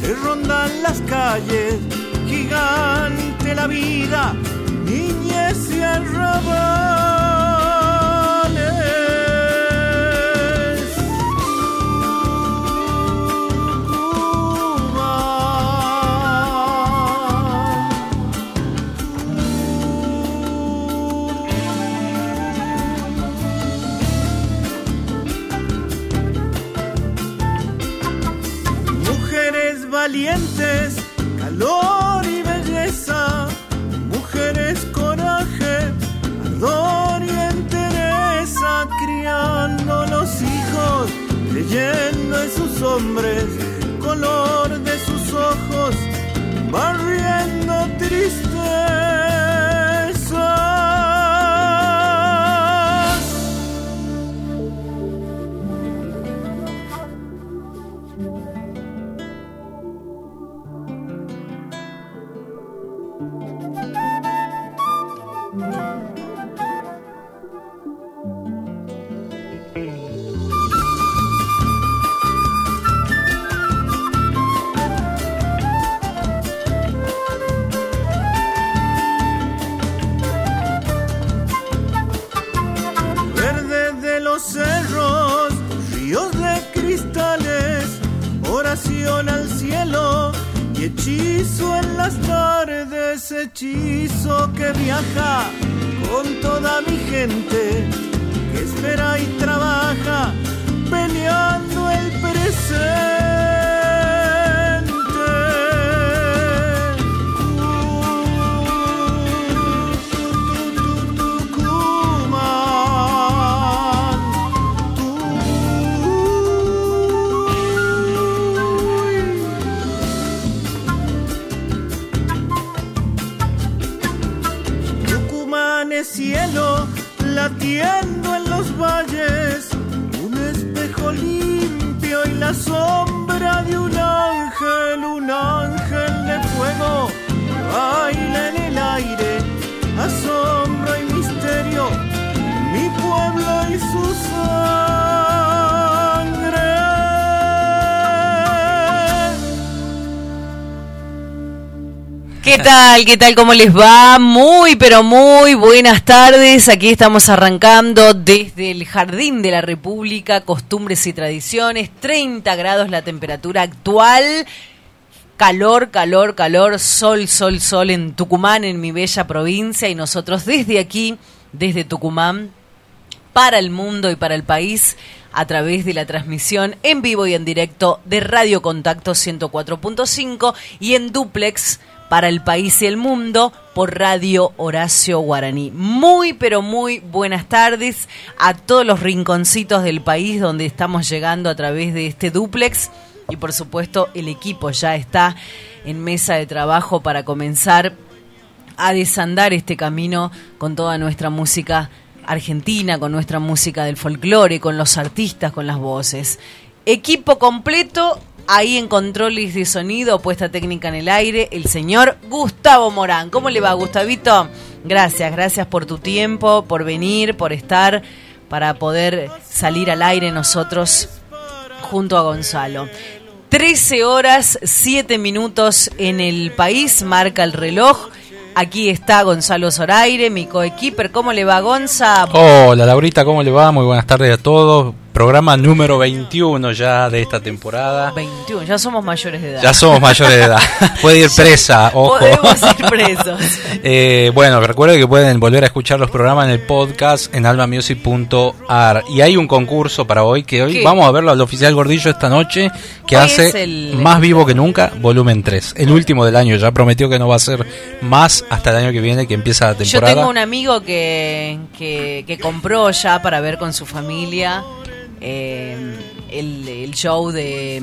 que rondan las calles, gigante la vida, niñez y. Cuba. Hombres, color hechizo en las tardes, hechizo que viaja con toda mi gente, que espera y trabaja peleando el presente. Sombra de un ángel, un ángel de fuego, baila en el aire, asombro y misterio, mi pueblo y su ¿Qué tal? ¿Qué tal? ¿Cómo les va? Muy, pero muy buenas tardes. Aquí estamos arrancando desde el Jardín de la República, costumbres y tradiciones. 30 grados la temperatura actual. Calor, calor, calor, sol, sol, sol en Tucumán, en mi bella provincia. Y nosotros desde aquí, desde Tucumán, para el mundo y para el país a través de la transmisión en vivo y en directo de Radio Contacto 104.5 y en duplex para el país y el mundo por Radio Horacio Guaraní. Muy, pero muy buenas tardes a todos los rinconcitos del país donde estamos llegando a través de este duplex y por supuesto el equipo ya está en mesa de trabajo para comenzar a desandar este camino con toda nuestra música argentina, con nuestra música del folclore, con los artistas, con las voces. Equipo completo, ahí en controles de sonido, puesta técnica en el aire, el señor Gustavo Morán. ¿Cómo le va, Gustavito? Gracias, gracias por tu tiempo, por venir, por estar, para poder salir al aire nosotros junto a Gonzalo. 13 horas, 7 minutos en el país, marca el reloj. Aquí está Gonzalo Zoraire, mi coequiper. ¿Cómo le va, Gonza? Hola Laurita, ¿cómo le va? Muy buenas tardes a todos. Programa número 21 ya de esta temporada. 21, ya somos mayores de edad. Ya somos mayores de edad. Puede ir presa, ojo. Podemos ir presos. Eh, bueno, recuerden que pueden volver a escuchar los programas en el podcast en almamusic.ar. Y hay un concurso para hoy que hoy ¿Qué? vamos a verlo al oficial Gordillo esta noche que Hoy hace el- Más Vivo que Nunca, volumen 3. El último del año. Ya prometió que no va a ser más hasta el año que viene que empieza la Yo temporada. tengo un amigo que, que, que compró ya para ver con su familia eh, el, el show de,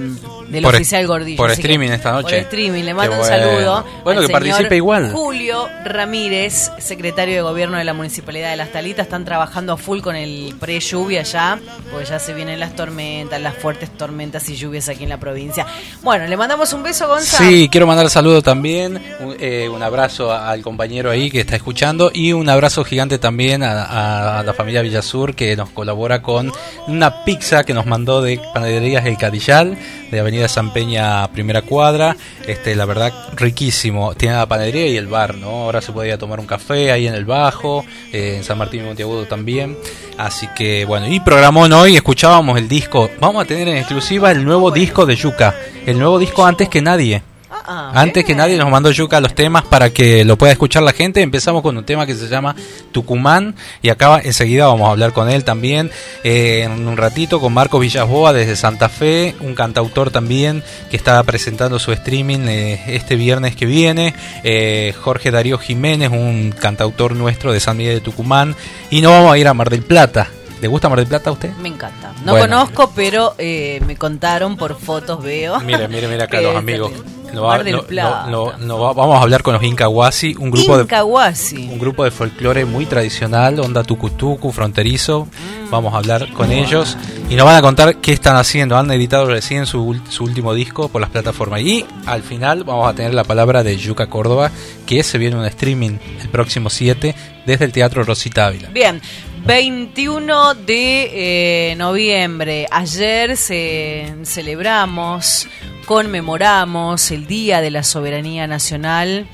del Por- oficial Gordillo. por Así que- streaming esta noche. Por streaming, le Qué mando un bueno. saludo. Bueno, al que participe igual. Julio Ramírez, secretario de gobierno de la Municipalidad de Las Talitas, están trabajando a full con el pre-lluvia ya, porque ya se vienen las tormentas, las fuertes tormentas y lluvias aquí en la provincia. Bueno, le mandamos un beso, Gonzalo. Sí, quiero mandar saludo también, un, eh, un abrazo al compañero ahí que está escuchando y un abrazo gigante también a, a- a la familia Villasur que nos colabora con una pizza que nos mandó de Panaderías El Cadillal, de Avenida San Peña, primera cuadra. Este, la verdad, riquísimo. Tiene la panadería y el bar, ¿no? Ahora se podía tomar un café ahí en el Bajo, eh, en San Martín y Monteagudo también. Así que, bueno, y programón hoy, escuchábamos el disco. Vamos a tener en exclusiva el nuevo disco de Yuka. El nuevo disco antes que nadie. Ah, Antes que nadie nos mandó Yuka los temas para que lo pueda escuchar la gente. Empezamos con un tema que se llama Tucumán y acá enseguida vamos a hablar con él también eh, en un ratito con Marcos Villasboa desde Santa Fe, un cantautor también que está presentando su streaming eh, este viernes que viene. Eh, Jorge Darío Jiménez, un cantautor nuestro de San Miguel de Tucumán. Y nos vamos a ir a Mar del Plata. ¿Le gusta Mar del Plata a usted? Me encanta. No Bueno. conozco, pero eh, me contaron por fotos, veo. Mire, mire, mire acá los amigos. Lo va- Mar del Plata. lo va- vamos a hablar con los Incahuasi, un grupo de Incahuasi. un grupo de folclore muy tradicional, onda tucutucu, fronterizo. Vamos a hablar con ellos y nos van a contar qué están haciendo. Han editado recién su, su último disco por las plataformas. Y al final vamos a tener la palabra de Yuca Córdoba, que se viene un streaming el próximo 7 desde el Teatro Rosita Ávila. Bien, 21 de eh, noviembre. Ayer se celebramos, conmemoramos el Día de la Soberanía Nacional,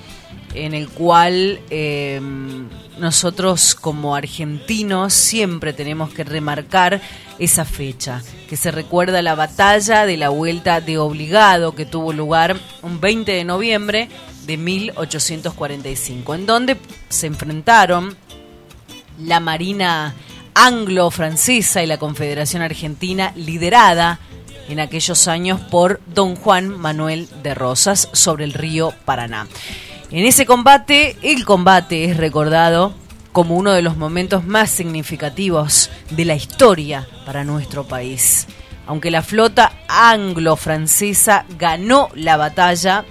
en el cual eh, nosotros como argentinos siempre tenemos que remarcar esa fecha, que se recuerda la batalla de la vuelta de obligado que tuvo lugar un 20 de noviembre de 1845, en donde se enfrentaron la Marina anglo-francesa y la Confederación Argentina liderada en aquellos años por don Juan Manuel de Rosas sobre el río Paraná. En ese combate, el combate es recordado como uno de los momentos más significativos de la historia para nuestro país. Aunque la flota anglo-francesa ganó la batalla,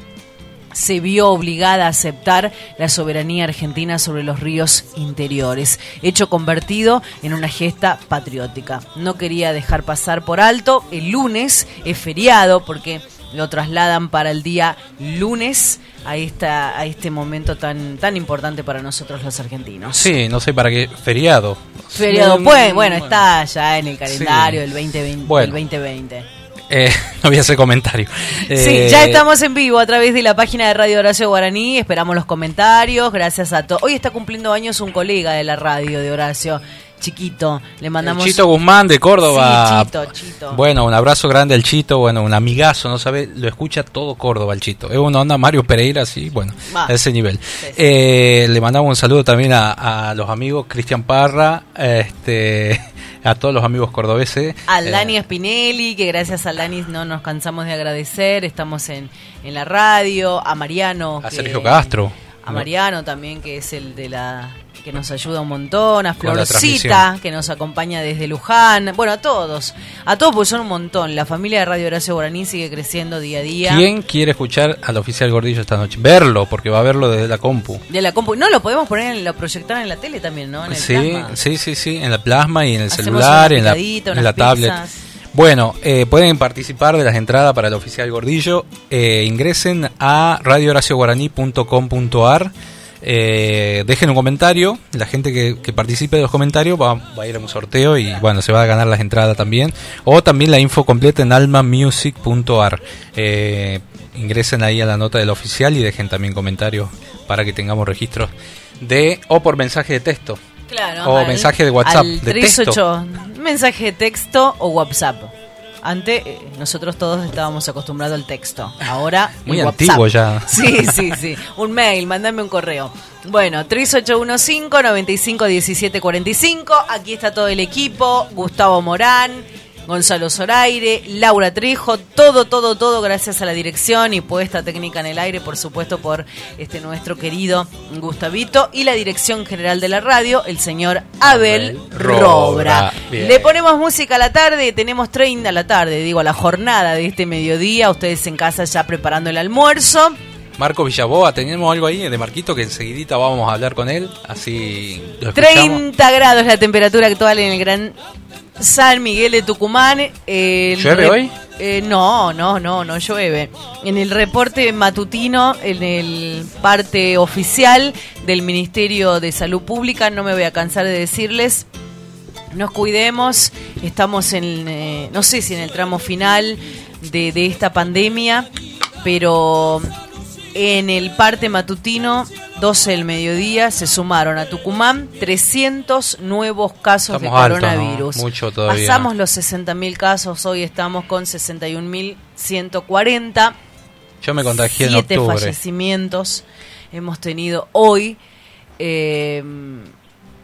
se vio obligada a aceptar la soberanía argentina sobre los ríos interiores, hecho convertido en una gesta patriótica. No quería dejar pasar por alto, el lunes es feriado porque lo trasladan para el día lunes a esta a este momento tan tan importante para nosotros los argentinos. Sí, no sé para qué feriado. Feriado, pues, bueno, está ya en el calendario Sí. del 2020. Bueno. del 2020. Eh, no voy a hacer comentario. Sí, Eh, ya estamos en vivo a través de la página de Radio Horacio Guaraní. Esperamos los comentarios. Gracias a todos. Hoy está cumpliendo años un colega de la radio de Horacio, chiquito. Le mandamos. El Chito Guzmán de Córdoba. Sí, Chito, Chito. Bueno, un abrazo grande al Chito, bueno, un amigazo, no sabe, lo escucha todo Córdoba el Chito. Es una onda Mario Pereira, sí, bueno, Va. a ese nivel. sí. Eh, le mandamos un saludo también a, a los amigos Cristian Parra, este, a todos los amigos cordobeses. Al Eh, Dani Spinelli, que gracias al Dani no nos cansamos de agradecer. Estamos en, en la radio. A Mariano. a que- Sergio Castro. A Mariano también, que es el de la que nos ayuda un montón, a Florcita, que nos acompaña desde Luján, bueno, a todos, a todos porque son un montón, la familia de Radio Horacio Guaraní sigue creciendo día a día. ¿Quién quiere escuchar al oficial Gordillo esta noche? Verlo, porque va a verlo desde la compu. De la compu, no, lo podemos poner, en, lo proyectar en la tele también, ¿no? En el Sí, plasma. sí, sí, sí, en la plasma y en el Hacemos celular, en la, en tablet. Bueno, eh, pueden participar de las entradas para el oficial Gordillo. Eh, ingresen a radiohoracioguaraní.com.ar. Eh, dejen un comentario. La gente que, que participe de los comentarios va, va a ir a un sorteo y bueno, se va a ganar las entradas también. O también la info completa en almamusic.ar. Eh, ingresen ahí a la nota del oficial y dejen también comentarios para que tengamos registros de o por mensaje de texto. Claro. O mensaje de WhatsApp, al de 38, mensaje de texto o WhatsApp. Antes eh, nosotros todos estábamos acostumbrados al texto. Ahora Muy WhatsApp. antiguo ya. Sí, sí, sí. Un mail, mandame un correo. Bueno, 3815-951745. Aquí está todo el equipo. Gustavo Morán, Gonzalo Zoraire, Laura Trejo. Todo, todo, todo gracias a la dirección y puesta técnica en el aire, por supuesto, por este nuestro querido Gustavito. Y la dirección general de la radio, el señor Abel Abel Robra. Le ponemos música a la tarde, tenemos 30 a la tarde, digo, a la jornada de este mediodía. Ustedes en casa ya preparando el almuerzo. Marco Villaboa, tenemos algo ahí de Marquito que enseguidita vamos a hablar con él, así lo escuchamos. 30 grados la temperatura actual en el Gran San Miguel de Tucumán. ¿Llueve hoy? Eh, no, no, no, no llueve. En el reporte matutino, en el parte oficial del Ministerio de Salud Pública, no me voy a cansar de decirles, nos cuidemos, estamos en, eh, no sé si en el tramo final de, de esta pandemia, pero en el parte matutino, 12 del mediodía, se sumaron a Tucumán 300 nuevos casos de coronavirus. Mucho todavía. Pasamos los 60.000 casos, hoy estamos con 61.140. Yo me contagié en Siete octubre. fallecimientos hemos tenido hoy. eh,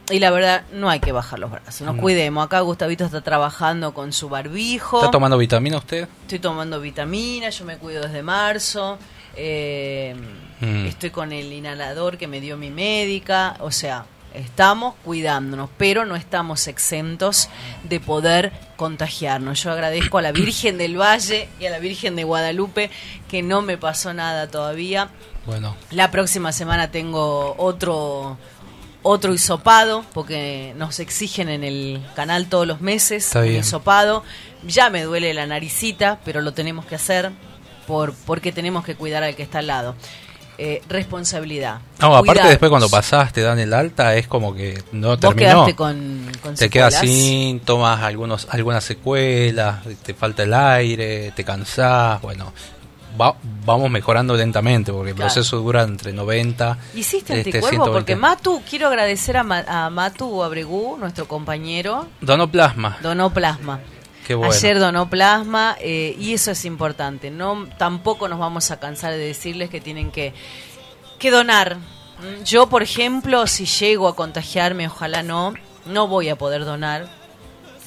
y la verdad, no hay que bajar los brazos. Nos No. cuidemos. Acá Gustavito está trabajando con su barbijo. ¿Está tomando vitamina usted? Estoy tomando vitamina, yo me cuido desde marzo. Eh, Mm. Estoy con el inhalador que me dio mi médica. O sea, estamos cuidándonos, pero no estamos exentos de poder contagiarnos. Yo agradezco a la Virgen del Valle y a la Virgen de Guadalupe que no me pasó nada todavía. Bueno, La próxima semana tengo otro otro hisopado, porque nos exigen en el canal todos los meses Está un hisopado. Ya me duele la naricita, pero lo tenemos que hacer por porque tenemos que cuidar al que está al lado. Eh, responsabilidad. no, aparte después cuando pasás te dan el alta, es como que no Vos terminó. con, con te quedas síntomas, algunos, algunas secuelas, te falta el aire, te cansás, bueno, va- vamos mejorando lentamente porque el Claro. proceso dura entre 90 ¿Hiciste este, anticuerpo? 120. Porque Matu, quiero agradecer a, Ma- a Matu Abregú, nuestro compañero, Donó plasma, donó plasma. Bueno. Ayer donó plasma eh, y eso es importante. No, tampoco nos vamos a cansar de decirles que tienen que, que donar. Yo, por ejemplo, si llego a contagiarme, ojalá no, no voy a poder donar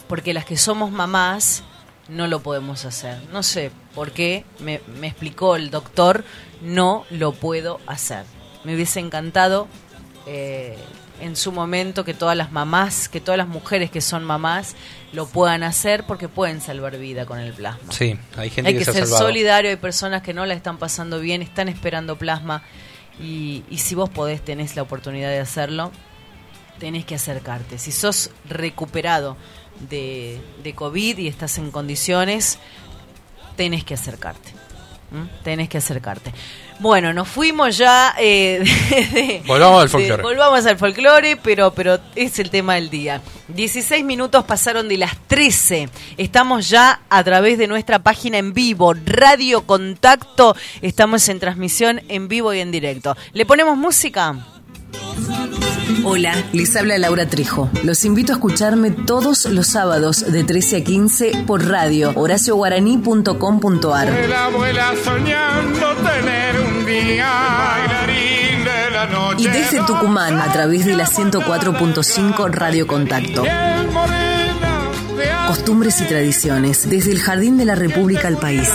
porque las que somos mamás no lo podemos hacer. No sé por qué, me, me explicó el doctor, no lo puedo hacer. Me hubiese encantado eh, en su momento que todas las mamás, que todas las mujeres que son mamás lo puedan hacer porque pueden salvar vida con el plasma. Sí, hay gente Hay que, que se ha ser salvado. solidario, hay personas que no la están pasando bien, están esperando plasma y, y si vos podés, tenés la oportunidad de hacerlo, tenés que acercarte. Si sos recuperado de, de COVID y estás en condiciones, tenés que acercarte. Tenés que acercarte. Bueno, nos fuimos ya. eh, de- de- Volvamos al de- folclore. volvamos al folclore, pero, pero es el tema del día. 16 minutos pasaron de las 13. Estamos ya a través de nuestra página en vivo, Radio Contacto. Estamos en transmisión en vivo y en directo. ¿Le ponemos música? Hola, les habla Laura Trejo. Los invito a escucharme todos los sábados de 13 a 15 por radio horacioguaraní.com.ar. Soñando tener un día bailarín de la noche. Y desde Tucumán a través de la 104.5 Radio Contacto. Costumbres y tradiciones, desde el Jardín de la República al país.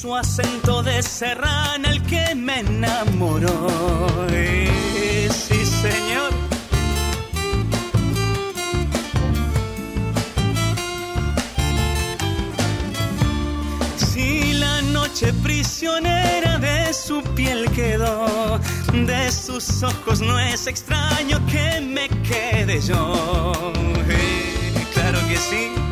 Su acento de serrana el que me enamoró. Eh, sí, señor. Si la noche prisionera de su piel quedó, de sus ojos no es extraño que me quede yo. Eh, claro que sí.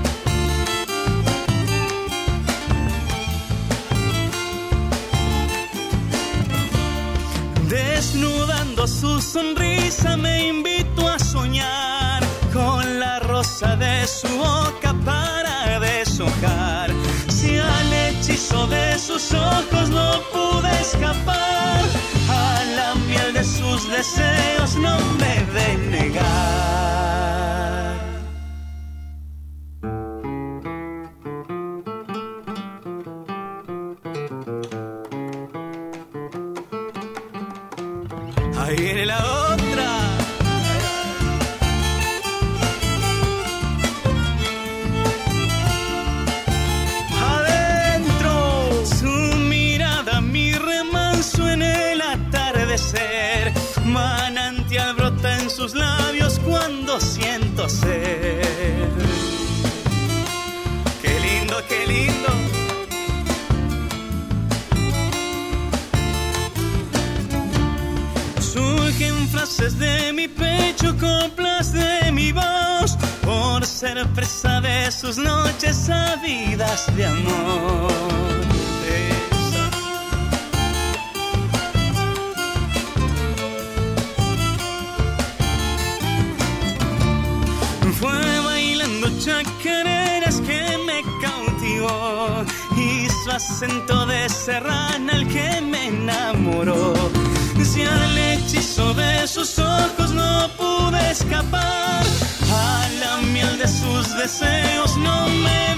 Desnudando su sonrisa me invito a soñar con la rosa de su boca para deshojar. Si al hechizo de sus ojos no pude escapar, a la miel de sus deseos no me de negar. Ahí viene la otra. Adentro, su mirada, mi remanso en el atardecer. Manantial brota en sus labios cuando frases de mi pecho, coplas de mi voz, por ser presa de sus noches sabidas de amor. Fue bailando chacareras que me cautivó y su acento de serrana el que me enamoró. Si al hechizo de sus ojos no pude escapar, a la miel de sus deseos no me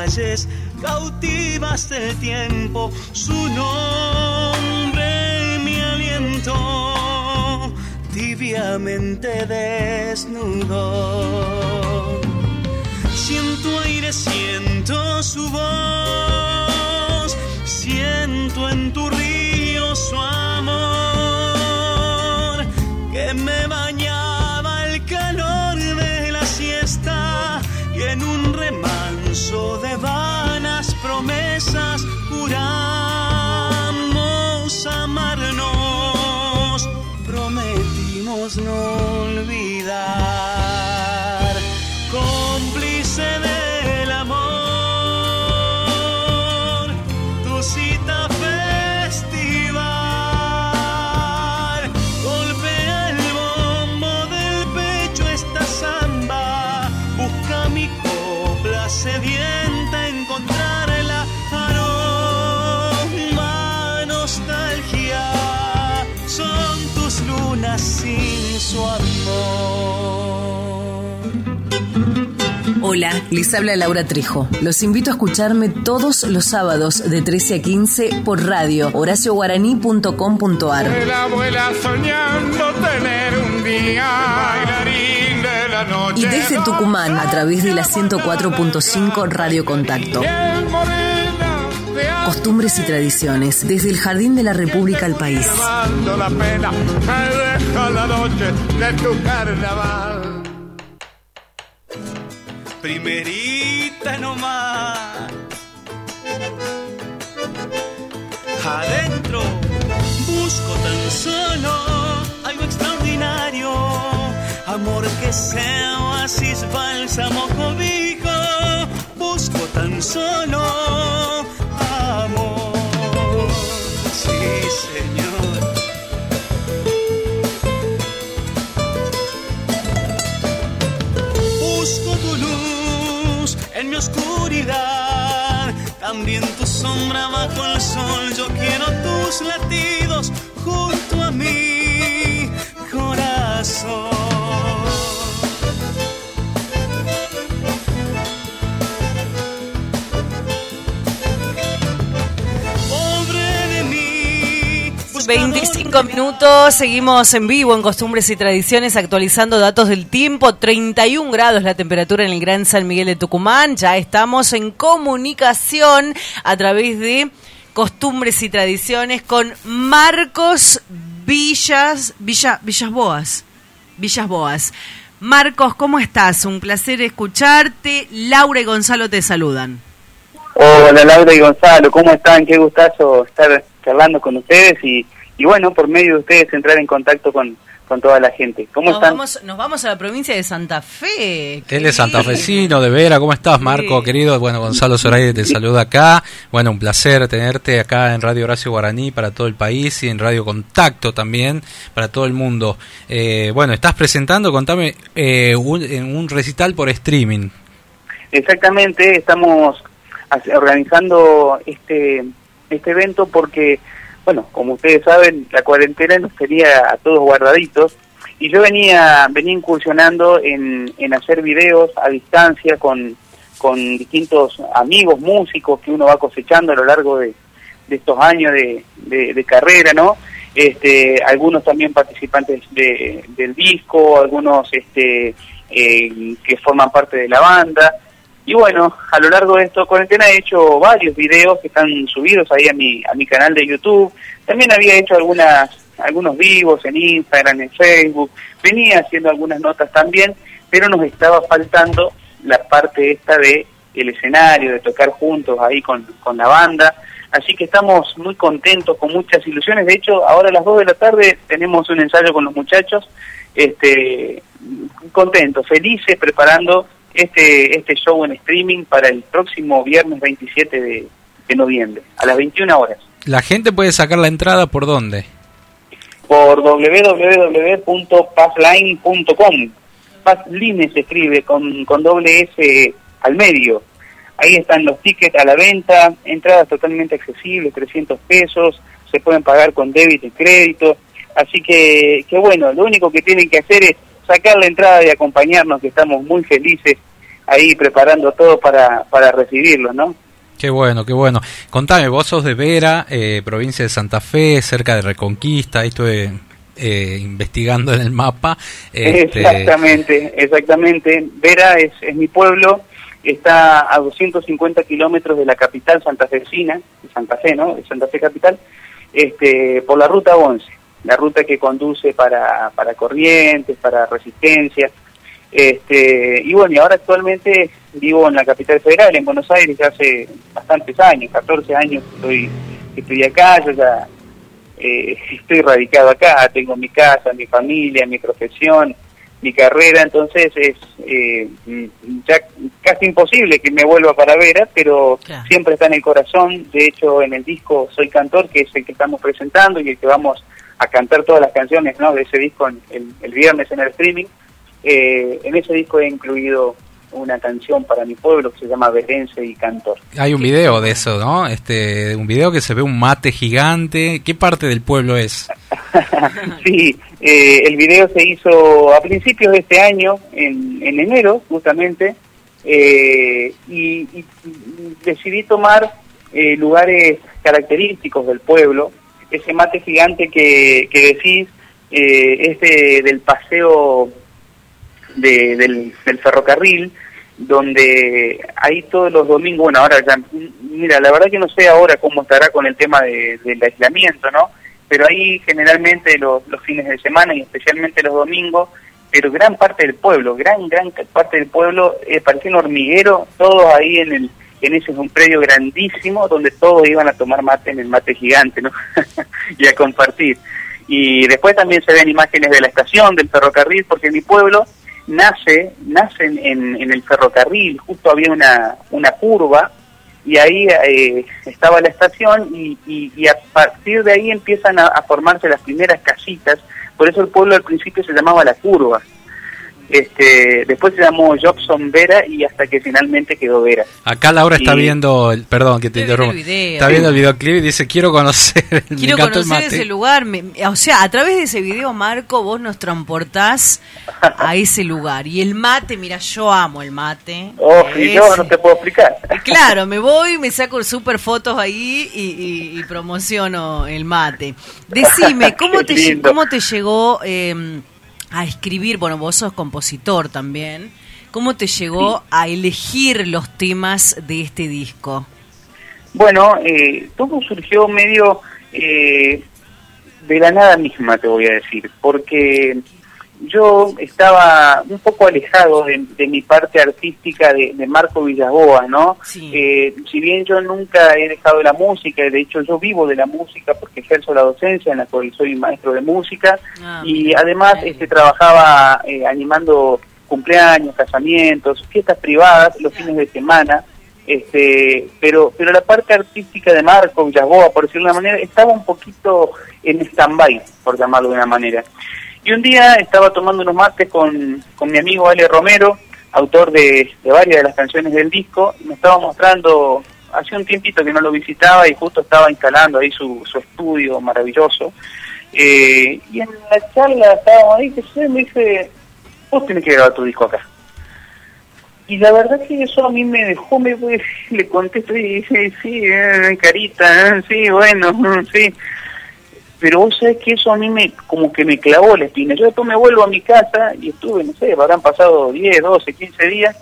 calles cautivas del tiempo, su nombre mi aliento tibiamente desnudo. Siento aire, siento su voz, siento en tu río su amor, down. Hola, les habla Laura Trejo. Los invito a escucharme todos los sábados de 13 a 15 por radio horacioguaraní.com.ar. La abuela soñando tener un día bailarín de la noche. Y desde Tucumán a través de la 104.5 Radio Contacto. Costumbres y tradiciones, desde el Jardín de la República al país. Primerita nomás. Adentro busco tan solo algo extraordinario Amor que sea oasis, bálsamo, cobijo, busco tan solo también tu sombra bajo el sol. Yo quiero tus latidos junto a mi corazón. 25 minutos, seguimos en vivo en Costumbres y Tradiciones actualizando datos del tiempo, 31 grados la temperatura en el Gran San Miguel de Tucumán, ya estamos en comunicación a través de Costumbres y Tradiciones con Marcos Villas, Villa, Villas Boas, Villas Boas. Marcos, ¿cómo estás? Un placer escucharte. Laura y Gonzalo te saludan. Hola Laura y Gonzalo, ¿cómo están? Qué gustazo estar charlando con ustedes y, y bueno, por medio de ustedes entrar en contacto con, con toda la gente. ¿Cómo Nos están? vamos, nos vamos a la provincia de Santa Fe. Él es santafesino, de Vera. ¿Cómo estás, Marco, Sí. querido? Bueno, Gonzalo Zoraide te saluda acá. Bueno, un placer tenerte acá en Radio Horacio Guaraní para todo el país y en Radio Contacto también para todo el mundo. Eh, bueno, estás presentando, contame, eh, un, en un recital por streaming. Exactamente, estamos organizando este, este evento porque, bueno, como ustedes saben, la cuarentena nos tenía a todos guardaditos y yo venía, venía incursionando en, en hacer videos a distancia con, con distintos amigos, músicos que uno va cosechando a lo largo de, de estos años de, de- carrera, ¿no? Este, algunos también participantes de- del disco, algunos este, eh, que forman parte de la banda. Y bueno, a lo largo de esta cuarentena he hecho varios videos que están subidos ahí a mi, a mi canal de YouTube. También había hecho algunas, algunos vivos en Instagram, en Facebook. Venía haciendo algunas notas también, pero nos estaba faltando la parte esta de el escenario, de tocar juntos ahí con, con la banda. Así que estamos muy contentos, con muchas ilusiones. De hecho, ahora a las 2 de la tarde tenemos un ensayo con los muchachos. Este, contentos, felices, preparando este, este show en streaming para el próximo viernes 27 de, de noviembre, a las 21 horas. La gente puede sacar la entrada por dónde? por www.passline.com. Passline se escribe con, con doble S al medio. Ahí están los tickets a la venta, entradas totalmente accesibles, 300 pesos, se pueden pagar con débito y crédito. Así que, que bueno, lo único que tienen que hacer es sacar la entrada y acompañarnos, que estamos muy felices ahí preparando todo para, para recibirlos, ¿no? Qué bueno, qué bueno. Contame, vos sos de Vera, eh, provincia de Santa Fe, cerca de Reconquista, ahí estuve eh, investigando en el mapa. Este, Exactamente, exactamente. Vera es, es mi pueblo, está a 250 kilómetros de la capital santafesina, de Santa Fe, ¿no? De Santa Fe capital, este, por la ruta 11, la ruta que conduce para, para Corrientes, para Resistencia. Este, y bueno, y ahora actualmente vivo en la capital federal, en Buenos Aires, ya hace bastantes años, 14 años que estoy, estoy acá, yo ya eh, estoy radicado acá, tengo mi casa, mi familia, mi profesión, mi carrera, entonces es eh, ya casi imposible que me vuelva para Vera, pero Claro. siempre está en el corazón, de hecho en el disco Soy Cantor, que es el que estamos presentando y el que vamos a cantar todas las canciones ¿no? de ese disco en- el, el viernes en el streaming, eh, en ese disco he incluido una canción para mi pueblo que se llama Verense y Cantor. Hay un video de eso, ¿no? Este, un video que se ve un mate gigante. ¿Qué parte del pueblo es? sí, eh, el video se hizo a principios de este año, en, en enero justamente, eh, y, y- y decidí tomar eh, lugares característicos del pueblo. Ese mate gigante que, que decís eh, es de- del paseo de- del, del ferrocarril, donde ahí todos los domingos, bueno, ahora ya, mira, la verdad que no sé ahora cómo estará con el tema de- del aislamiento, ¿no? Pero ahí generalmente los, los fines de semana y especialmente los domingos, pero gran parte del pueblo, gran, gran parte del pueblo, eh, parecía un hormiguero, todos ahí en el en ese es un predio grandísimo donde todos iban a tomar mate en el mate gigante, ¿no? y a compartir. Y después también se ven imágenes de la estación, del ferrocarril, porque mi pueblo nace, nace en, el ferrocarril, justo había una, una curva y ahí eh, estaba la estación y, y, a partir de ahí empiezan a, a, formarse las primeras casitas, por eso el pueblo al principio se llamaba La Curva. Este, después se llamó Jobson Vera y hasta que finalmente quedó Vera. Acá Laura está viendo, el, perdón que te interrumpa, está viendo el videoclip y dice quiero conocer, quiero conocer ese lugar, o sea, a través de ese video Marco vos nos transportás a ese lugar y el mate, mira, yo amo el mate. Oh, y yo no te puedo explicar. Claro, me voy, me saco super fotos ahí y, y, promociono el mate. Decime, ¿cómo te, cómo te llegó? Eh, a escribir, bueno, vos sos compositor también, ¿cómo te llegó a elegir los temas de este disco? Bueno, eh, todo surgió medio eh, de la nada misma, te voy a decir, porque yo estaba un poco alejado de, mi parte artística de, Marco Villaboa, ¿no? Eh, si bien yo nunca he dejado la música, de hecho yo vivo de la música porque ejerzo la docencia en la cual soy maestro de música ah, y además este trabajaba eh, animando cumpleaños, casamientos, fiestas privadas los fines de semana, este, pero pero la parte artística de Marco Villaboa, por decirlo de una manera, estaba un poquito en stand-by, por llamarlo de una manera. Y un día estaba tomando unos mates con, con mi amigo Ale Romero, autor de, varias de las canciones del disco, me estaba mostrando, hace un tiempito que no lo visitaba y justo estaba instalando ahí su, su estudio maravilloso. Eh, y en la charla estábamos ahí, que se me dice, vos tenés que grabar tu disco acá. Y la verdad que eso a mí me dejó, me le contesto y dice, sí, eh, carita, eh, sí, bueno, sí pero vos sabés que eso a mí me como que me clavó la espina. Yo después me vuelvo a mi casa y estuve, no sé, habrán pasado 10, 12, 15 días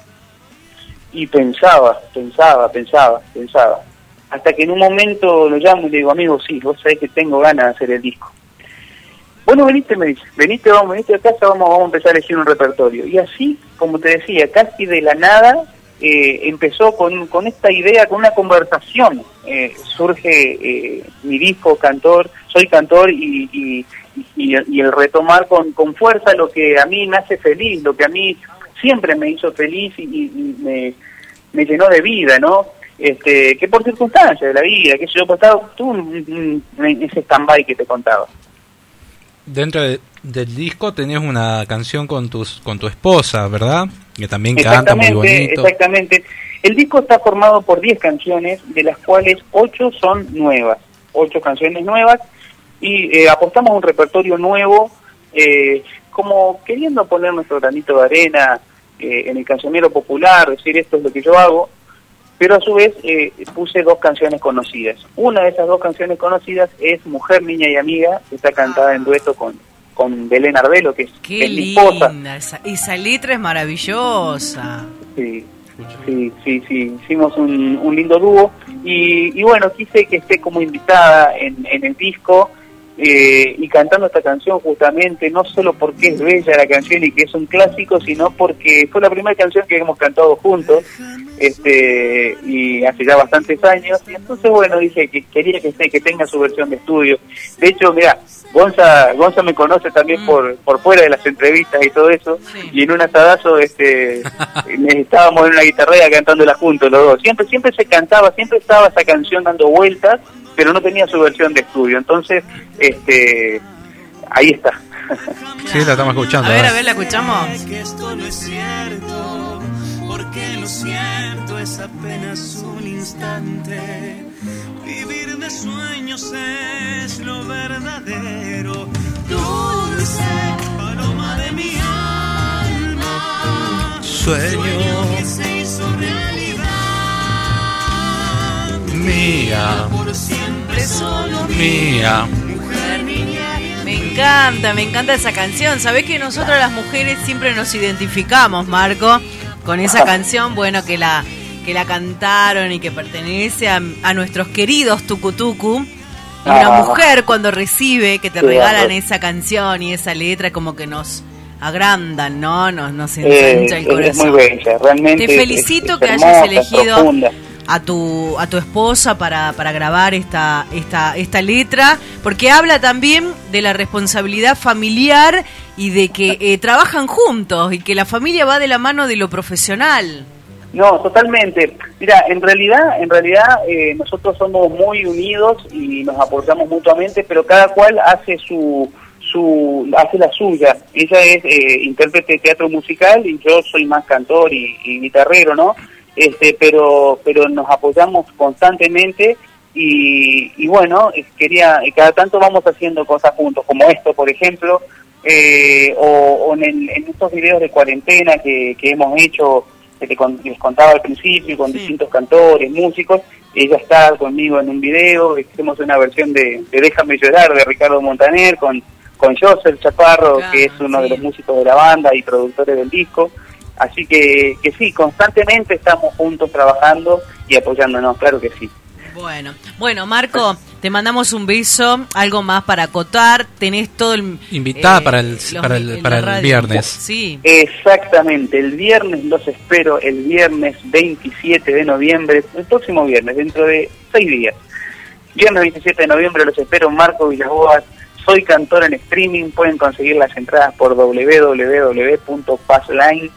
y pensaba, pensaba, pensaba, pensaba. Hasta que en un momento lo llamo y le digo, amigo, sí, vos sabés que tengo ganas de hacer el disco. Bueno, veniste, me dice, veniste, vamos, veniste a casa, vamos, vamos a empezar a elegir un repertorio. Y así, como te decía, casi de la nada, eh, empezó con, con esta idea, con una conversación. Eh, surge eh, mi disco Cantor, soy cantor y, y, y, el retomar con, con fuerza lo que a mí me hace feliz, lo que a mí siempre me hizo feliz y, me, me llenó de vida, ¿no? Este, que por circunstancias de la vida, que yo, pues estaba en ese stand-by que te contaba. Dentro del disco tenés una canción con tus con tu esposa, ¿verdad? Que también canta muy bonito. Exactamente. El disco está formado por 10 canciones, de las cuales 8 son nuevas. 8 canciones nuevas y eh, apostamos a un repertorio nuevo, eh, como queriendo poner nuestro granito de arena eh, en el cancionero popular, decir esto es lo que yo hago, pero a su vez puse dos canciones conocidas. Una de esas dos canciones conocidas es Mujer, Niña y Amiga, que está cantada en dueto con, con Belén Arbelo, que es, Qué mi esposa. Esa, esa letra es maravillosa. Sí, sí, sí, sí, hicimos un, un lindo dúo y, y, bueno, quise que esté como invitada en, en el disco eh, y cantando esta canción justamente, no solo porque es bella la canción y que es un clásico, sino porque fue la primera canción que hemos cantado juntos, este y hace ya bastantes años, y entonces bueno, dije que quería que que tenga su versión de estudio. De hecho, mira, Gonza, Gonza me conoce también mm. por, por fuera de las entrevistas y todo eso, y en un asadazo este, estábamos en una guitarrera cantándola juntos los dos. Siempre, siempre se cantaba, siempre estaba esa canción dando vueltas, pero no tenía su versión de estudio. Entonces, este, ahí está. Sí, la estamos escuchando. A ver, a ver, la escuchamos. Que esto no es cierto, porque lo cierto es apenas un instante. Vivir de sueños es lo verdadero. Dulce paloma de mi alma. Sueño, que se hizo realidad. Mía. Por siempre solo Mía. Me encanta, me encanta esa canción. Sabés que nosotros las mujeres siempre nos identificamos, Marco, con esa canción, bueno, que la que la cantaron y que pertenece a, a nuestros queridos Tucutucu. Y una Ah. mujer cuando recibe que te regalan ah. esa canción y esa letra como que nos agrandan, ¿no? Nos, nos ensancha el es- es corazón. muy bella, realmente. Te es- felicito que hayas elegido profunda. A tu, a tu esposa para, para grabar esta, esta, esta letra, porque habla también de la responsabilidad familiar y de que eh, trabajan juntos y que la familia va de la mano de lo profesional. No, totalmente. Mira, en realidad, en realidad eh, nosotros somos muy unidos y nos apoyamos mutuamente, pero cada cual hace su su hace la suya. Ella es eh, intérprete de teatro musical y yo soy más cantor y guitarrero, ¿no? Este, pero pero nos apoyamos constantemente y, y bueno, quería cada tanto vamos haciendo cosas juntos, como esto, por ejemplo, eh, o, o en, el- en estos videos de cuarentena que, que hemos hecho que te con- les contaba al principio, con distintos cantores, músicos, ella está conmigo en un video, hicimos una versión de, de Déjame llorar de Ricardo Montaner con, con Joseph Chaparro, Claro, que es uno de los músicos de la banda y productores del disco. Así que, que sí, constantemente estamos juntos trabajando y apoyándonos, claro que sí. Bueno, bueno, Marco, te mandamos un beso, algo más para acotar, tenés todo el... eh, Invitada para el- los- para el- para el viernes. Sí, Exactamente, el viernes los espero, el viernes 27 de noviembre, el próximo viernes, dentro de seis días. Viernes 27 de noviembre los espero, Marco Villaboas, soy cantor en streaming, pueden conseguir las entradas por www.passline.com,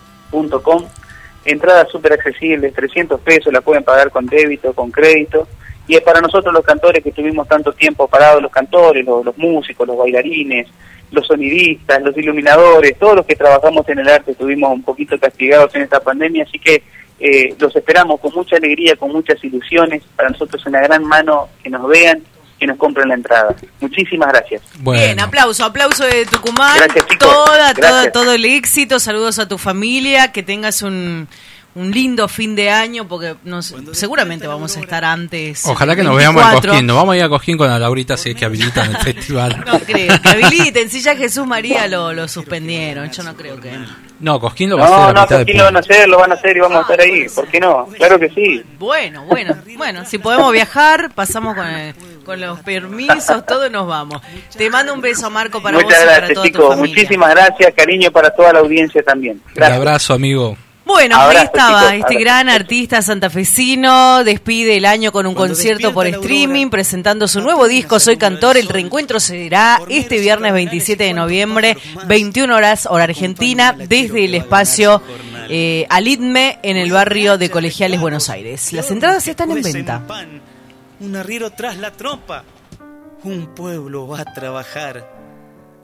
entradas súper accesibles, 300 pesos, la pueden pagar con débito, con crédito, y es para nosotros los cantores que estuvimos tanto tiempo parados, los cantores, los, los músicos, los bailarines, los sonidistas, los iluminadores, todos los que trabajamos en el arte estuvimos un poquito castigados en esta pandemia, así que eh, los esperamos con mucha alegría, con muchas ilusiones, para nosotros es una gran mano que nos vean, que nos compren la entrada. Muchísimas gracias. Bueno, bien, aplauso, aplauso de Tucumán, Gracias, chicos. toda, toda, todo el éxito, saludos a tu familia, que tengas un, un lindo fin de año, porque nos, seguramente vamos a estar antes. ojalá que nos veamos en 24. Cojín. Nos vamos a ir a Cojín con la Laurita si es que habilitan el festival. No creo, que habiliten, si ya Jesús María lo, lo suspendieron, yo no creo que... No, Cojín lo va a No, hacer a no, mitad de aquí lo van a hacer, lo van a hacer y vamos a estar ahí, ¿por qué no? Claro que sí. Bueno, bueno, bueno, si podemos viajar, pasamos con, el- con los permisos, todo nos vamos. Te mando un beso, Marco, para vos Muchas y para gracias, tu chicos. familia. Muchísimas gracias, cariño para toda la audiencia también. Un abrazo, amigo. Bueno, ahí estaba chicos, este abrazo. gran artista santafesino, despide el año con un concierto por streaming, presentando su nuevo disco Soy Cantor. El reencuentro será este viernes 27 de noviembre, 21 horas, hora argentina, desde el espacio eh, Alitme en el barrio de Colegiales, Buenos Aires. Las entradas están en venta. Un arriero tras la tropa, un pueblo va a trabajar.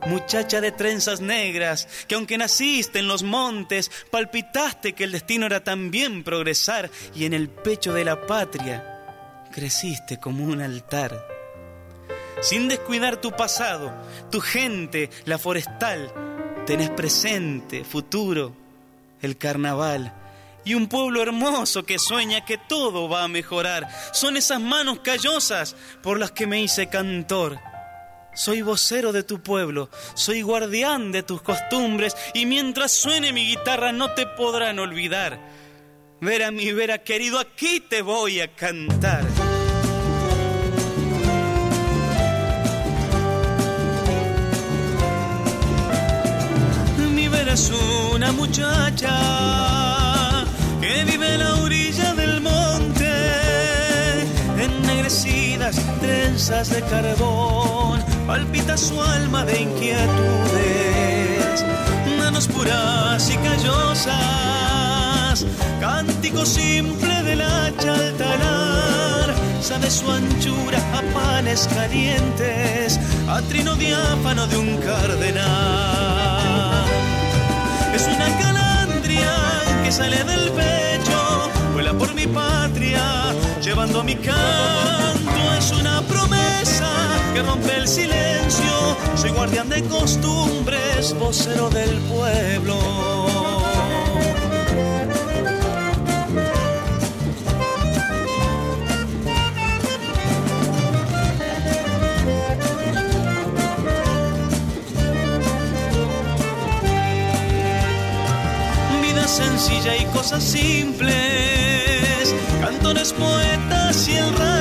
Muchacha de trenzas negras, que aunque naciste en los montes, palpitaste que el destino era también progresar, y en el pecho de la patria creciste como un altar. Sin descuidar tu pasado, tu gente, la forestal, tenés presente, futuro, el carnaval y un pueblo hermoso que sueña que todo va a mejorar. Son esas manos callosas por las que me hice cantor. Soy vocero de tu pueblo, soy guardián de tus costumbres y mientras suene mi guitarra no te podrán olvidar. Vera mi vera querido, aquí te voy a cantar. Mi vera es una muchacha que vive en la orilla del monte, ennegrecidas trenzas de carbón, palpita su alma de inquietudes, manos puras y callosas, cántico simple del hacha al talar, sabe su anchura a panes calientes, a trino diáfano de un cardenal. Es una calandria que sale del pecho, vuela por mi patria, llevando mi canto. Es una promesa que rompe el silencio. Soy guardián de costumbres, vocero del pueblo. Vida sencilla y cosas simples, cantones, poetas y el rancho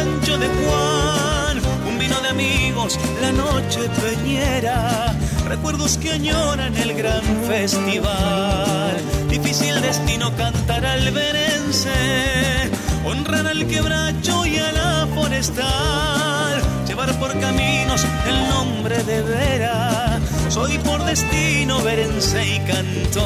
la noche peñera, recuerdos que añoran el gran festival, difícil destino cantar al verense, honrar al quebracho y a la forestal, llevar por caminos el nombre de Vera. Soy por destino verense y cantor.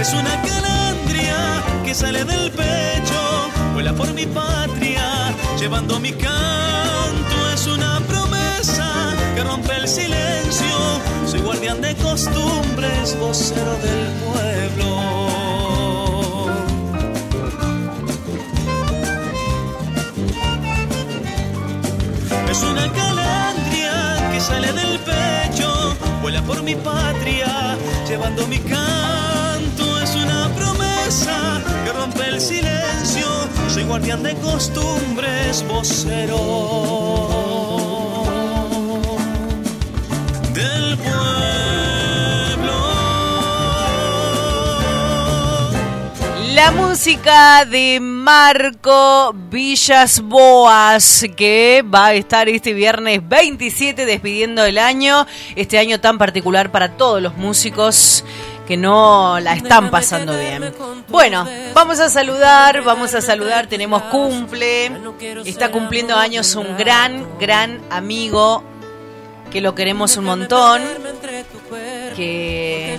Es una calandria que sale del pecho, vuela por mi patria, llevando mi canto. Es una promesa que rompe el silencio. Soy guardián de costumbres, vocero del pueblo. Es una calandria que sale del pecho, vuela por mi patria, llevando mi canto. Es una promesa que rompe el silencio. Guardián de costumbres, vocero del pueblo. La música de Marco Villas Boas, que va a estar este viernes 27 despidiendo el año, este año tan particular para todos los músicos que no la están pasando bien. Bueno, vamos a saludar, vamos a saludar, tenemos cumple, está cumpliendo años un gran, gran amigo, que lo queremos un montón, que,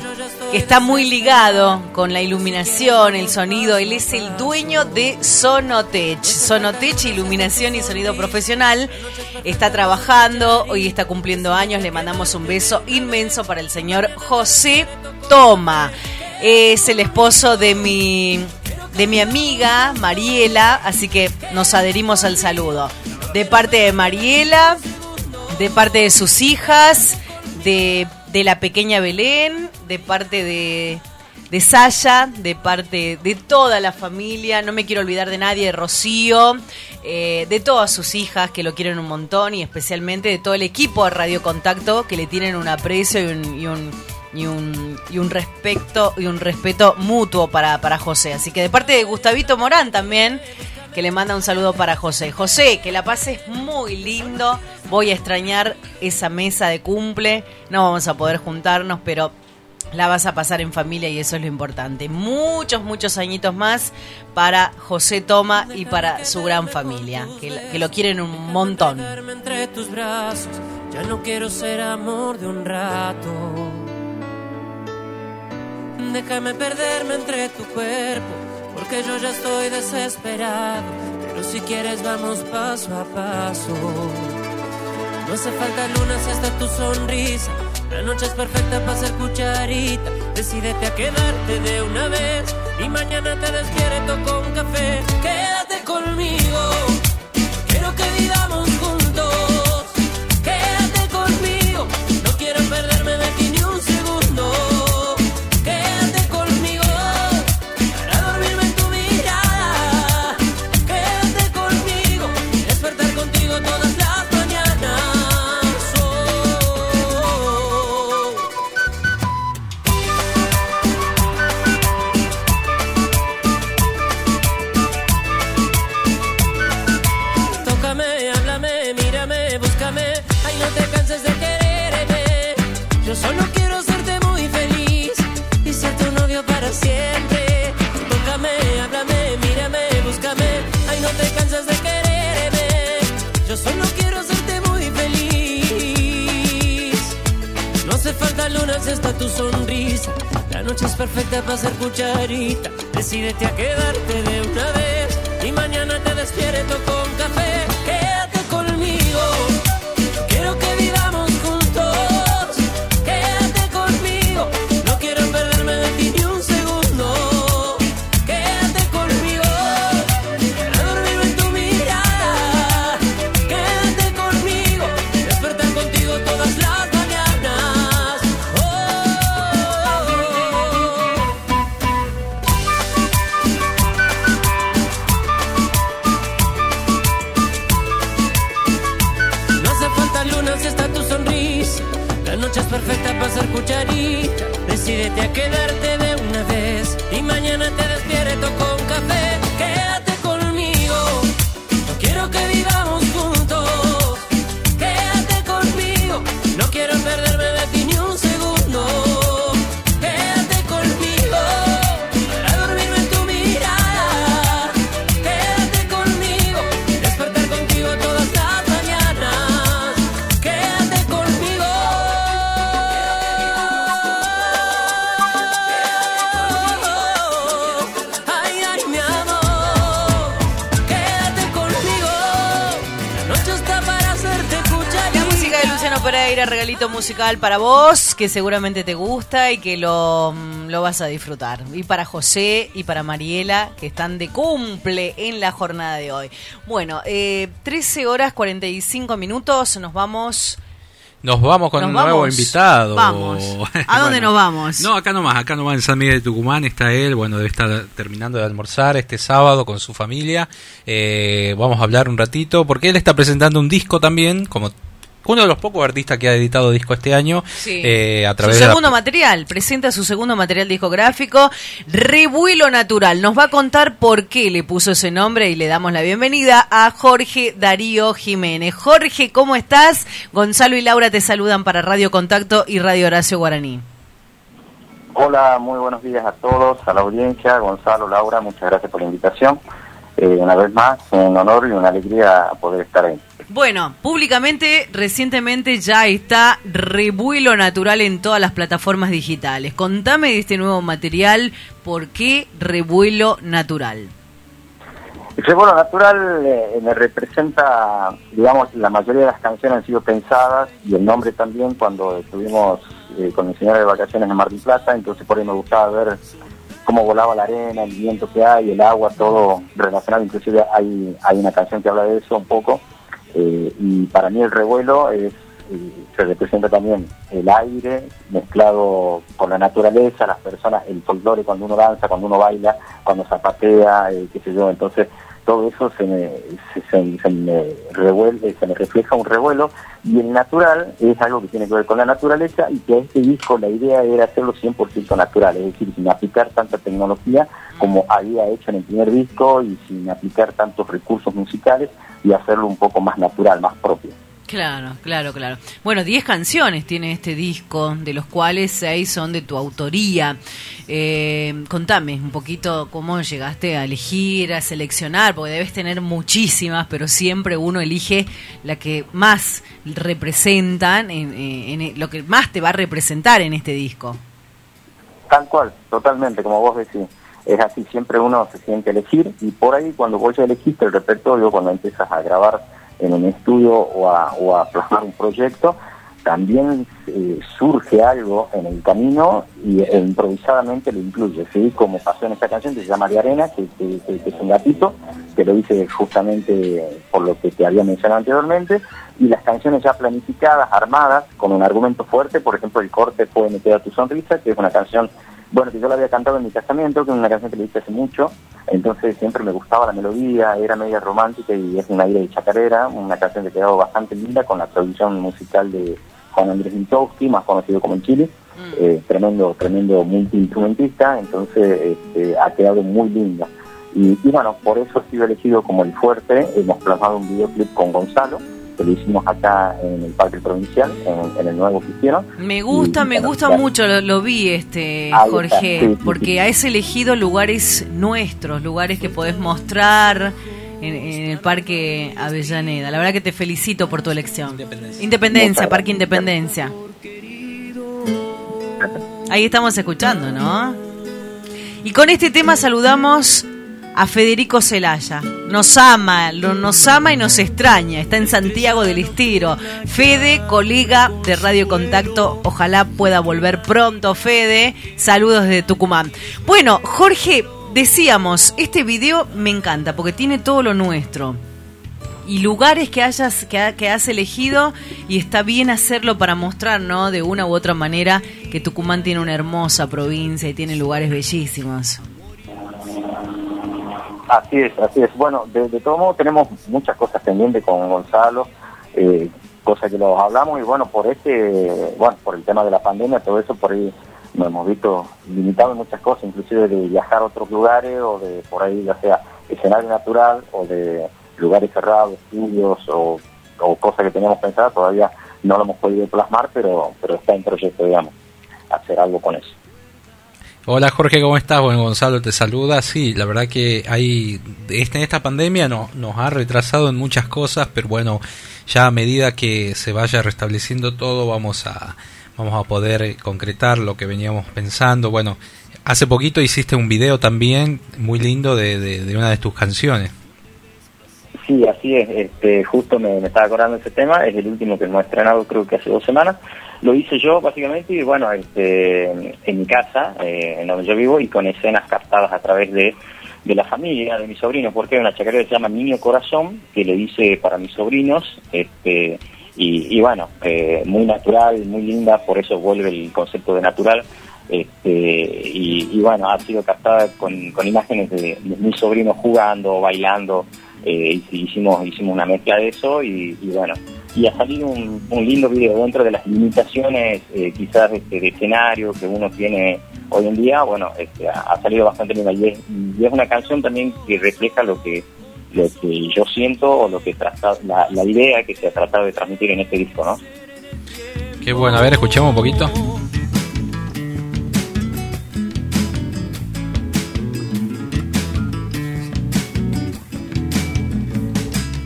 que está muy ligado con la iluminación, el sonido. Él es el dueño de Sonotech. Sonotech, iluminación y sonido profesional. Está trabajando, hoy está cumpliendo años. Le mandamos un beso inmenso para el señor José Toma. Es el esposo de mi, de mi amiga Mariela, así que nos adherimos al saludo. De parte de Mariela, de parte de sus hijas, de, de la pequeña Belén, de parte de, de Saya, de parte de toda la familia, no me quiero olvidar de nadie, de Rocío, eh, de todas sus hijas que lo quieren un montón y especialmente de todo el equipo de Radio Contacto que le tienen un aprecio y un, y un, y un, respeto y un respeto mutuo para, para José. Así que de parte de Gustavito Morán también, que le manda un saludo para José. José, que la pases muy lindo. Voy a extrañar esa mesa de cumple. No vamos a poder juntarnos, pero la vas a pasar en familia y eso es lo importante. Muchos, muchos añitos más para José Toma y para su gran familia, que, que lo quieren un montón. entre tus brazos, ya no quiero ser amor de un rato. Déjame perderme entre tu cuerpo, porque yo ya estoy desesperado. Pero si quieres vamos paso a paso. No hace falta luna si hasta tu sonrisa. La noche es perfecta para ser cucharita. Decídete a quedarte de una vez y mañana te despierto con café. Quédate conmigo. Quiero que vivamos hace falta luna si está tu sonrisa. La noche es perfecta para ser cucharita. Decídete a quedarte de una vez y mañana te despierto con café. Decídete a Musical para vos, que seguramente te gusta y que lo, lo vas a disfrutar. Y para José y para Mariela, que están de cumple en la jornada de hoy. Bueno, eh, 13 horas 45 minutos, nos vamos... Nos vamos con Nos un nuevo invitado. Vamos. ¿A dónde nos vamos? No, acá nomás, acá nomás en San Miguel de Tucumán está él, bueno, debe estar terminando de almorzar este sábado con su familia. Eh, vamos a hablar un ratito, porque él está presentando un disco también, como uno de los pocos artistas que ha editado disco este año, Sí. eh, a Su través de la- segundo material, presenta su segundo material discográfico, Revuelo Natural. Nos va a contar por qué le puso ese nombre y le damos la bienvenida a Jorge Darío Jiménez. Jorge, ¿cómo estás? Gonzalo y Laura te saludan para Radio Contacto y Radio Horacio Guaraní. Hola, muy buenos días a todos, a la audiencia, Gonzalo, Laura, muchas gracias por la invitación. Eh, una vez más, un honor y una alegría poder estar ahí. Bueno, públicamente, recientemente ya está Revuelo Natural en todas las plataformas digitales. Contame de este nuevo material, ¿por qué Revuelo Natural? El revuelo natural eh, me representa, digamos, la mayoría de las canciones han sido pensadas y el nombre también cuando estuvimos eh, con mi señora de vacaciones en Mar del Plata, entonces por ahí me gustaba ver cómo volaba la arena, el viento que hay, el agua, todo relacionado, inclusive hay, hay una canción que habla de eso un poco, eh, y para mí el revuelo es, eh, se representa también el aire mezclado con la naturaleza, las personas, el folclore cuando uno danza, cuando uno baila, cuando zapatea, eh, qué sé yo, entonces todo eso se me, se, me revuelve, se me refleja un revuelo. Y el natural es algo que tiene que ver con la naturaleza y que este disco la idea era hacerlo 100% natural, es decir, sin aplicar tanta tecnología como había hecho en el primer disco y sin aplicar tantos recursos musicales y hacerlo un poco más natural, más propio. Claro, claro, claro. Bueno, 10 canciones tiene este disco, de los cuales 6 son de tu autoría. Eh, contame un poquito cómo llegaste a elegir, a seleccionar, porque debes tener muchísimas, pero siempre uno elige la que más representan, en, en- en lo que más te va a representar en este disco. Tal cual, totalmente, como vos decís. Es así, siempre uno se siente elegir y por ahí cuando vos ya elegiste el repertorio, cuando empiezas a grabar en un estudio o a, o a plasmar un proyecto, también eh, surge algo en el camino y e improvisadamente lo incluye, ¿sí? como pasó en esta canción que se llama De Arena, que, que- es un gatito, que lo hice justamente por lo que te había mencionado anteriormente, y las canciones ya planificadas, armadas, con un argumento fuerte, por ejemplo el corte fue Me queda tu sonrisa, que es una canción, bueno, que yo la había cantado en mi casamiento, que es una canción que le hice hace mucho, entonces siempre me gustaba la melodía, era media romántica y es un aire de chacarera, una canción que quedó bastante linda con la producción musical de Juan Andrés Minkowski, más conocido como en Chile, eh, tremendo, tremendo multiinstrumentista, entonces este, ha quedado muy linda. Y, y bueno, por eso ha sido elegido como el fuerte, hemos plasmado un videoclip con Gonzalo, que lo hicimos acá en el Parque Provincial, en, en el nuevo que hicieron. Me gusta, Y, me gusta ya- mucho, lo, lo vi, este Ahí Jorge, sí, porque sí. has elegido lugares nuestros, lugares que podés mostrar en, en el Parque Avellaneda. La verdad que te felicito por tu elección. Independencia, Muchas Parque. Independencia. Ahí estamos escuchando, ¿no? Y con este tema saludamos a Federico Celaya. Nos ama, nos ama y nos extraña. Está en Santiago del Estero. Fede, colega de Radio Contacto. Ojalá pueda volver pronto, Fede. Saludos de Tucumán. Bueno, Jorge, decíamos, este video me encanta porque tiene todo lo nuestro y lugares que hayas que, ha- que has elegido y está bien hacerlo para mostrar, ¿no? De una u otra manera que Tucumán tiene una hermosa provincia y tiene lugares bellísimos. Así es, así es. Bueno, de, todo modo tenemos muchas cosas pendientes con Gonzalo, eh, cosas que los hablamos y bueno, por este, bueno, por el tema de la pandemia, todo eso por ahí nos hemos visto limitados en muchas cosas, inclusive de viajar a otros lugares o de por ahí ya sea escenario natural o de lugares cerrados, estudios o, o cosas que teníamos pensadas, todavía no lo hemos podido plasmar, pero, pero está en proyecto, digamos, hacer algo con eso. Hola Jorge, ¿cómo estás? Bueno, Gonzalo te saluda. Sí, la verdad que hay este, esta pandemia no, nos ha retrasado en muchas cosas, pero bueno, ya a medida que se vaya restableciendo todo, vamos a vamos a poder concretar lo que veníamos pensando. Bueno, hace poquito hiciste un video también muy lindo de, una de tus canciones. Sí, sí, así es. Este, justo me, me estaba acordando de ese tema. Es el último que hemos estrenado, creo que hace dos semanas. Lo hice yo, básicamente, y bueno, este, en mi casa, eh, en donde yo vivo, y con escenas captadas a través de, de la familia, de mis sobrinos, porque hay una chacarera se llama Niño Corazón, que le hice para mis sobrinos, este, y, y bueno, eh, muy natural, muy linda, por eso vuelve el concepto de natural. Este, y, bueno, ha sido captada con, con imágenes de, mis sobrinos jugando, bailando, eh, hicimos, hicimos una mezcla de eso y bueno, y ha salido un, un lindo video dentro de las limitaciones eh, quizás este, de escenario que uno tiene hoy en día, bueno, este, ha, ha salido bastante linda y es, y es una canción también que refleja lo que lo que yo siento o lo que trata, la, la idea que se ha tratado de transmitir en este disco, ¿no? Qué bueno, a ver, escuchemos un poquito.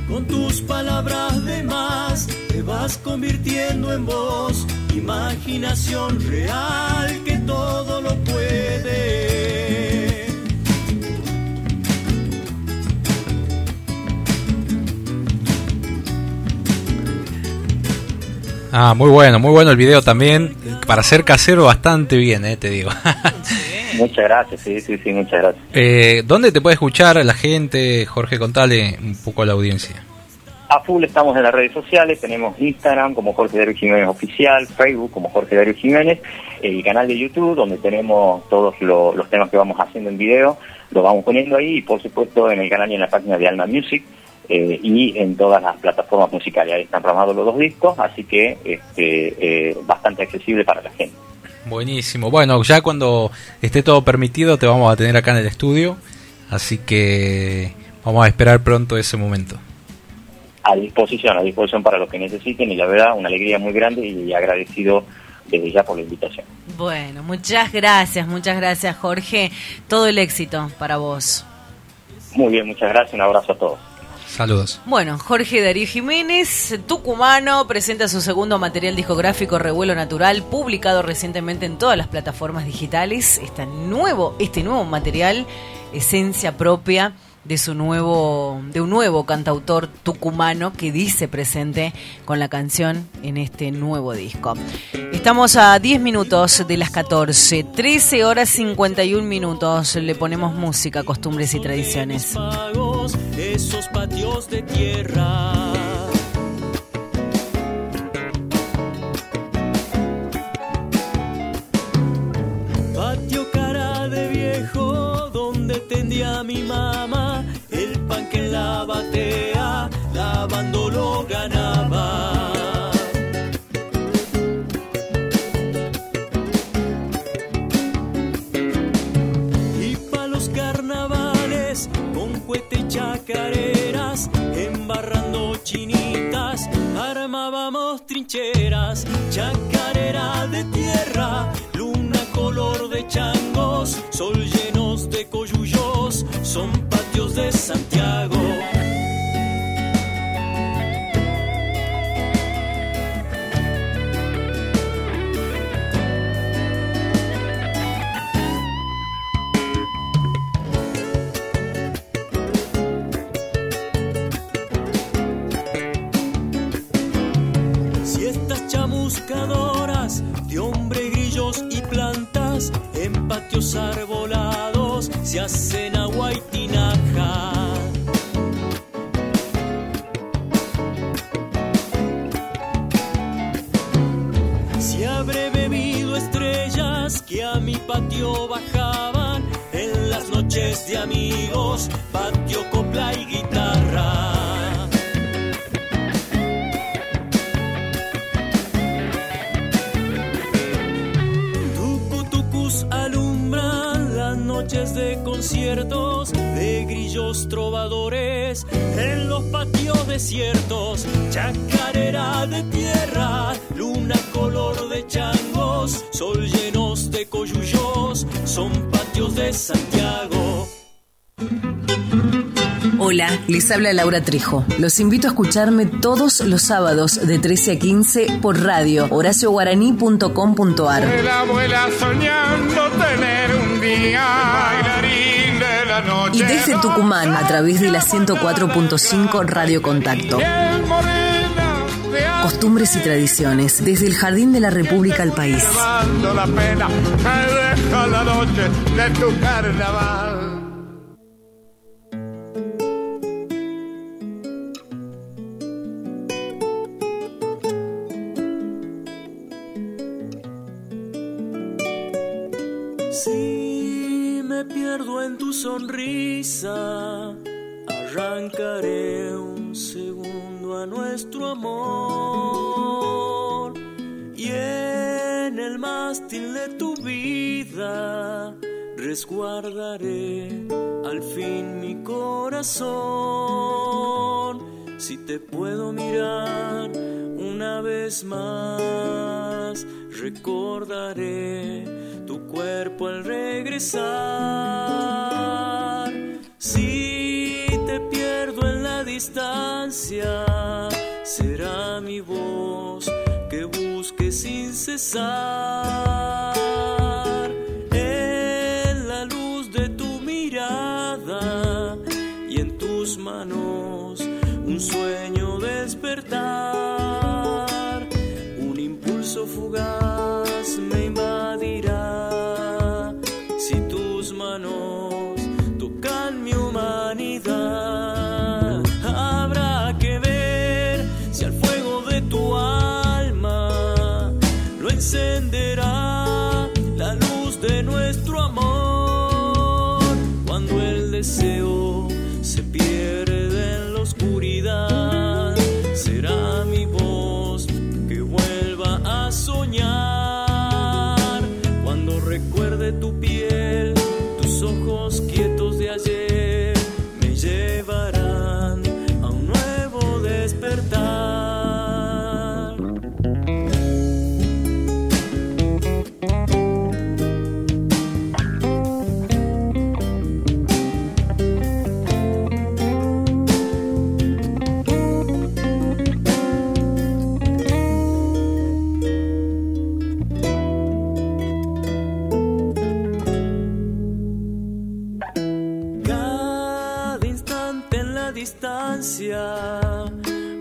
Con tus palabras de te vas convirtiendo en voz, imaginación real que todo lo puede. Ah, muy bueno, muy bueno el video también. Para ser casero, bastante bien, eh, te digo. Muchas gracias, sí, sí, sí, muchas gracias. eh, ¿Dónde te puede escuchar la gente? Jorge, contale un poco a la audiencia. A full estamos en las redes sociales, tenemos Instagram como Jorge Darío Jiménez Oficial, Facebook como Jorge Darío Jiménez, el canal de YouTube donde tenemos todos lo- los temas que vamos haciendo en video, lo vamos poniendo ahí y por supuesto en el canal y en la página de Alma Music eh, y en todas las plataformas musicales. Ahí están programados los dos discos, así que este, eh, bastante accesible para la gente. Buenísimo. Bueno, ya cuando esté todo permitido te vamos a tener acá en el estudio, así que vamos a esperar pronto ese momento. A disposición, a disposición para los que necesiten y la verdad una alegría muy grande y agradecido desde ya por la invitación. Bueno, muchas gracias, muchas gracias Jorge. Todo el éxito para vos. Muy bien, muchas gracias, un abrazo a todos. Saludos. Bueno, Jorge Darío Jiménez, tucumano, presenta su segundo material discográfico Revuelo Natural, publicado recientemente en todas las plataformas digitales. Este nuevo, este nuevo material, esencia propia de su nuevo, de un nuevo cantautor tucumano que dice presente con la canción en este nuevo disco. Estamos a 10 minutos de las 14, 13 horas 51 minutos. Le ponemos música, costumbres y tradiciones. esos patios de tierra. Patio cara de viejo, donde tendía mi mamá, la batea, lavando lo ganaba. Y pa' los carnavales, con cohete y chacareras, embarrando chinitas, armábamos trincheras, chacarera de tierra, luna color de changos, sol llenos de coyullos, son patios de Santiago. Chamuscadoras de hombre, grillos y plantas en patios arbolados se hacen agua y tinaja. Si habré bebido estrellas que a mi patio bajaban en las noches de amigos, patio, copla y guitarra. Conciertos de grillos trovadores en los patios desiertos, chacarera de tierra, luna color de changos, sol llenos de coyullos, son patios de Santiago. Hola, les habla Laura Trejo. Los invito a escucharme todos los sábados de 13 a 15 por radio horacioguaraní.com.ar. La abuela soñando tener un día Y desde Tucumán a través de la 104.5 Radio Contacto. Costumbres y tradiciones, desde el Jardín de la República al país. Sonrisa, arrancaré un segundo a nuestro amor. Y en el mástil de tu vida resguardaré al fin mi corazón. Si te puedo mirar una vez más, recordaré tu cuerpo al regresar. Si te pierdo en la distancia, será mi voz que busque sin cesar. En la luz de tu mirada y en tus manos, un sueño despertar, un impulso fugaz me invadirá. Se pierde en la oscuridad, será mi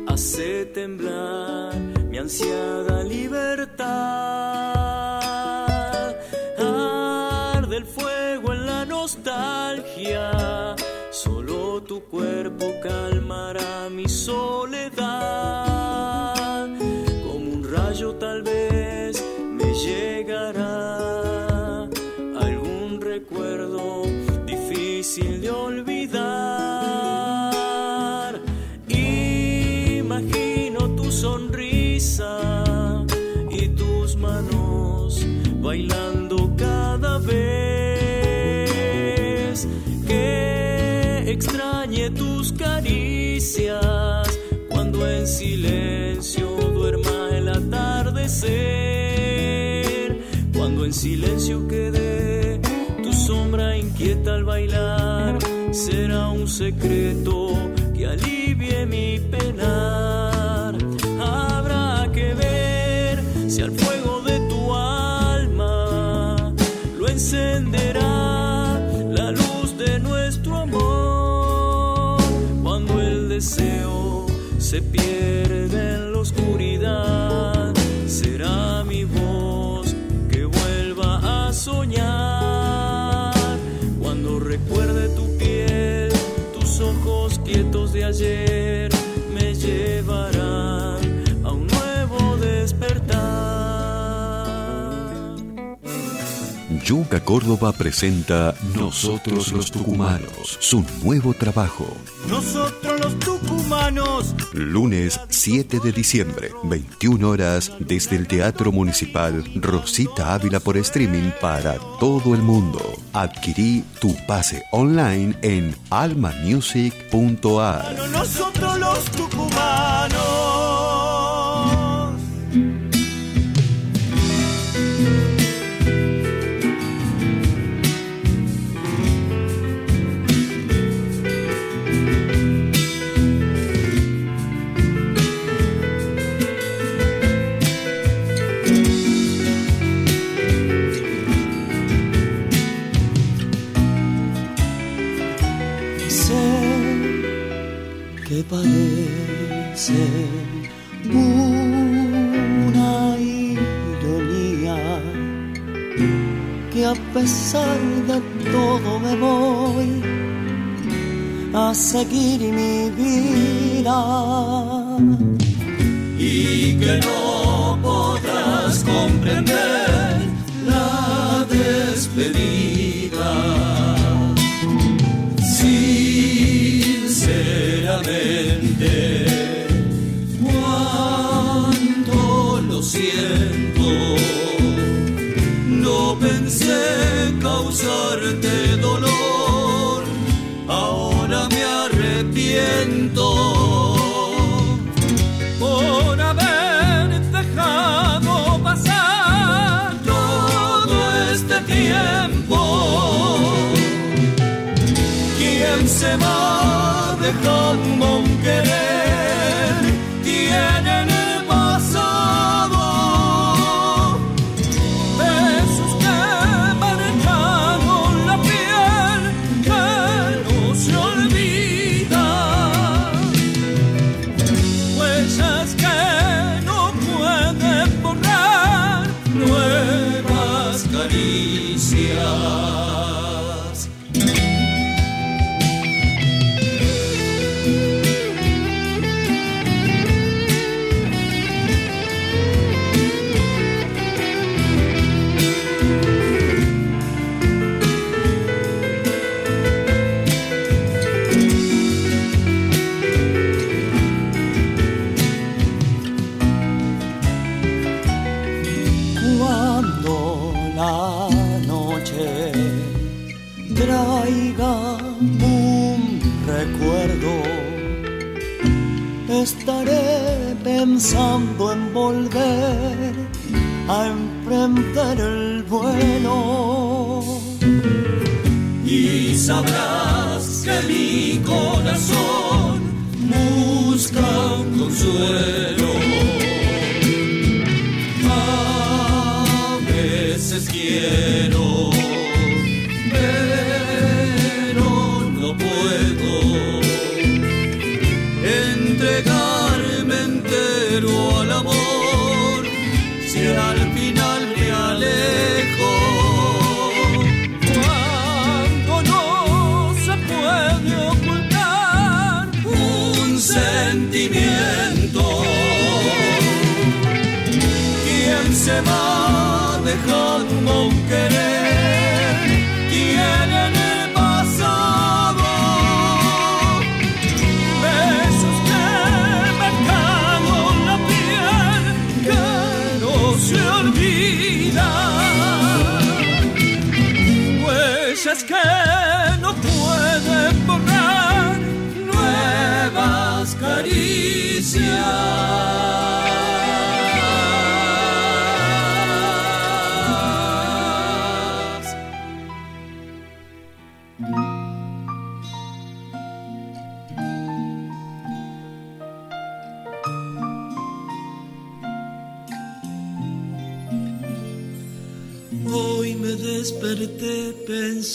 hace temblar mi ansiada libertad. Cuando en silencio quede tu sombra inquieta al bailar, será un secreto que alivie mi penar. Habrá que ver si al fuego de tu alma lo encenderá la luz de nuestro amor. Cuando el deseo se pierde viajei. Yuca Córdoba presenta Nosotros los Tucumanos, su nuevo trabajo. Nosotros los tucumanos Lunes 7 de diciembre, 21 horas, desde el Teatro Municipal Rosita Ávila por streaming para todo el mundo. Adquirí tu pase online en almamusic.ar. Nosotros los tucumanos. Parece una ironía que a pesar de todo me voy a seguir mi vida y que no podrás comprender la despedida. Lo siento, no pensé causarte dolor, ahora me arrepiento por haber dejado pasar todo este tiempo. Dejando un pensando en volver a emprender el vuelo y sabrás que mi corazón busca un consuelo. Dejando un querer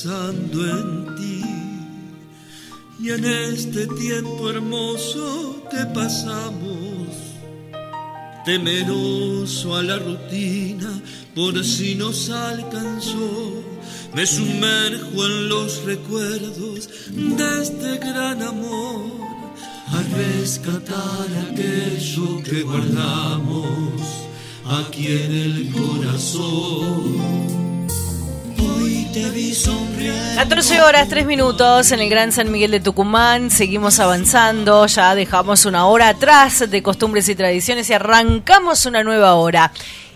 pensando en ti y en este tiempo hermoso que pasamos, temeroso a la rutina por si nos alcanzó, me sumerjo en los recuerdos de este gran amor, a rescatar aquello que guardamos aquí en el corazón. 14 horas, 3 minutos en el Gran San Miguel de Tucumán. Seguimos avanzando. Ya dejamos una hora atrás de costumbres y tradiciones y arrancamos una nueva hora.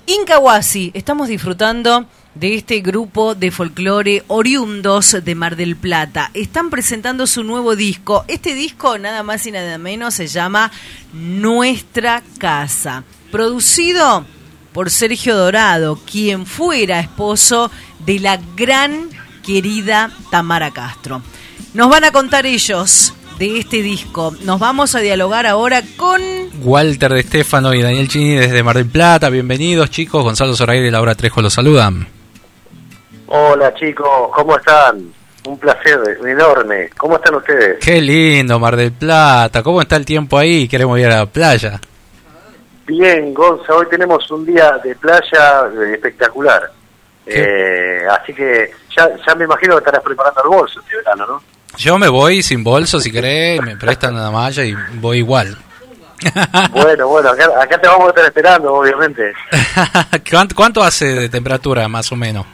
Incahuasi, estamos disfrutando de este grupo de folclore oriundos de Mar del Plata. Están presentando su nuevo disco. Este disco, nada más y nada menos, se llama Nuestra Casa. Producido por Sergio Dorado, quien fuera esposo de la gran querida Tamara Castro. Nos van a contar ellos de este disco. Nos vamos a dialogar ahora con Walter de Estefano y Daniel Chini desde Mar del Plata. Bienvenidos, chicos. Gonzalo Zoraire y Laura Trejo los saludan. Hola chicos, ¿cómo están? Un placer enorme. ¿Cómo están ustedes? Qué lindo, Mar del Plata. ¿Cómo está el tiempo ahí? Queremos ir a la playa. Bien, Gonza, hoy tenemos un día de playa eh, espectacular. Eh, así que ya, ya me imagino que estarás preparando el bolso este verano, ¿no? Yo me voy sin bolso, si querés, me prestan la malla y voy igual. Bueno, bueno, acá, acá te vamos a estar esperando, obviamente. ¿Cuánto, ¿Cuánto hace de temperatura, más o menos?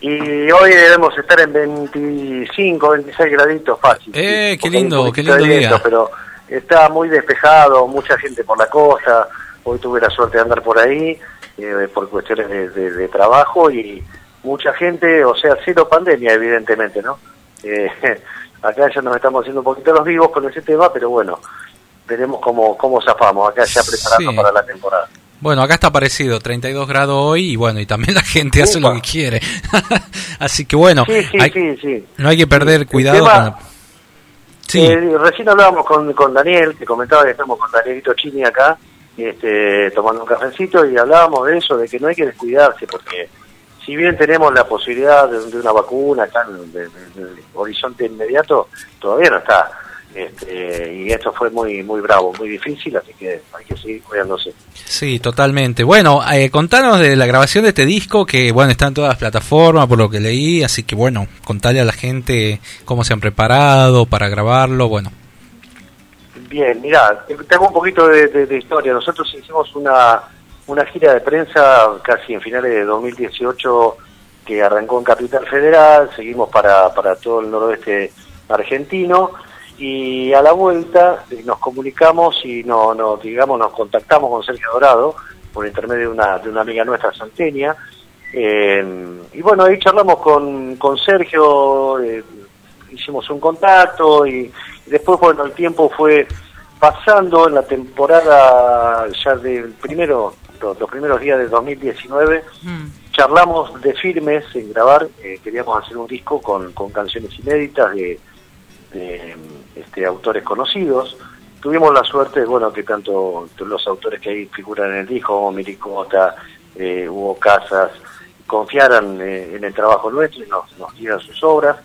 Y hoy debemos estar en 25, 26 graditos fácil. Eh, sí, qué lindo, qué lindo viento, día. Pero está muy despejado, mucha gente por la costa. Hoy tuve la suerte de andar por ahí eh, por cuestiones de, de- de trabajo y mucha gente, o sea, cero pandemia, evidentemente, ¿no? Eh, acá ya nos estamos haciendo un poquito los vivos con ese tema, pero bueno, veremos cómo, cómo zafamos acá ya preparando Sí. para la temporada. Bueno, acá está parecido, 32 grados hoy y bueno, y también la gente hace lo que quiere. Así que bueno, Sí, sí, hay- sí, sí. no hay que perder cuidado tema- con la- Sí. Eh, recién hablábamos con, con Daniel, que comentaba que estamos con Danielito Chini acá, este, tomando un cafecito, y hablábamos de eso, de que no hay que descuidarse, porque si bien tenemos la posibilidad de, de una vacuna acá en del horizonte inmediato, todavía no está. Este, y esto fue muy muy bravo, muy difícil, así que hay que seguir cuidándose. Sí, totalmente. Bueno, eh, contanos de la grabación de este disco que, bueno, está en todas las plataformas por lo que leí, así que, bueno, contale a la gente cómo se han preparado para grabarlo, bueno. Bien, mira, te hago un poquito de, historia. Nosotros hicimos una, una gira de prensa casi en finales de 2018 que arrancó en Capital Federal, seguimos para, para todo el noroeste argentino y a la vuelta nos comunicamos y no, no, digamos, nos contactamos con Sergio Dorado por intermedio de una, de una amiga nuestra santeña. Eh, y bueno, ahí charlamos con, con Sergio, eh, hicimos un contacto y, y después, bueno, el tiempo fue pasando en la temporada ya del primero, los, los primeros días de 2019, charlamos de firmes en grabar, eh, queríamos hacer un disco con, con canciones inéditas de, de, este, autores conocidos. Tuvimos la suerte, bueno, que tanto los autores que ahí figuran en el disco, como Miricota, eh, Hugo Casas, confiaran eh, en el trabajo nuestro y nos, nos dieran sus obras.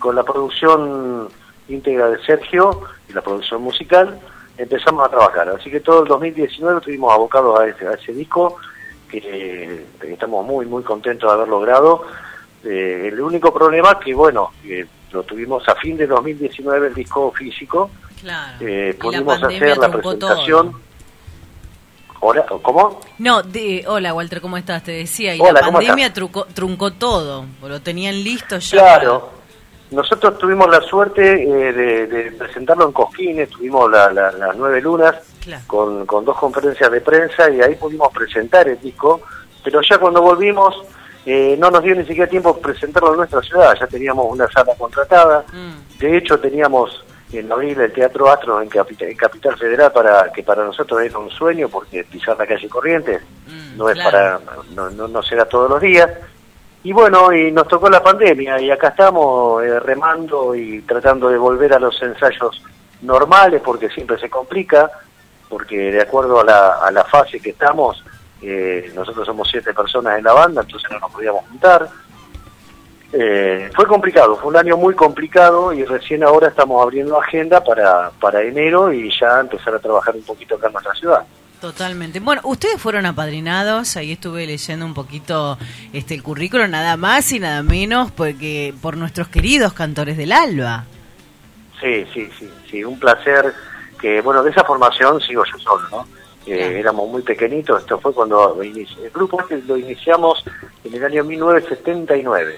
Con la producción íntegra de Sergio y la producción musical, empezamos a trabajar. Así que todo el 2019 estuvimos abocados a ese, a ese disco, que eh, estamos muy, muy contentos de haber logrado. Eh, el único problema que, bueno, que lo tuvimos a fin de 2019 el disco físico. Claro. Eh, la pudimos hacer la presentación. Hola, ¿Cómo? No, de, hola Walter, ¿cómo estás? Te decía, y Hola, la ¿cómo pandemia truncó, truncó todo, lo tenían listo ya. Claro. Nosotros tuvimos la suerte eh, de, de presentarlo en Cosquines, tuvimos la- la- las nueve lunas Claro. con, con dos conferencias de prensa y ahí pudimos presentar el disco, pero ya cuando volvimos eh, no nos dio ni siquiera tiempo presentarlo en nuestra ciudad, ya teníamos una sala contratada, Mm. de hecho teníamos en abril el Teatro Astro en Capital, en Capital Federal para que para nosotros era un sueño porque pisar la calle Corrientes no es claro. para no, no, no será todos los días y bueno, y nos tocó la pandemia y acá estamos eh, remando y tratando de volver a los ensayos normales porque siempre se complica, porque de acuerdo a la, a la fase que estamos, eh, nosotros somos siete personas en la banda, entonces no nos podíamos juntar. Eh, fue complicado, fue un año muy complicado y recién ahora estamos abriendo agenda para, para enero y ya empezar a trabajar un poquito acá en nuestra ciudad. Totalmente. Bueno, ustedes fueron apadrinados, ahí estuve leyendo un poquito este el currículo, nada más y nada menos, porque por nuestros queridos cantores del Alba. Sí, sí, sí, sí, un placer que, bueno, de esa formación sigo yo solo, ¿no? Eh, Éramos muy pequeñitos, esto fue cuando inici- el grupo este lo iniciamos en el año 1979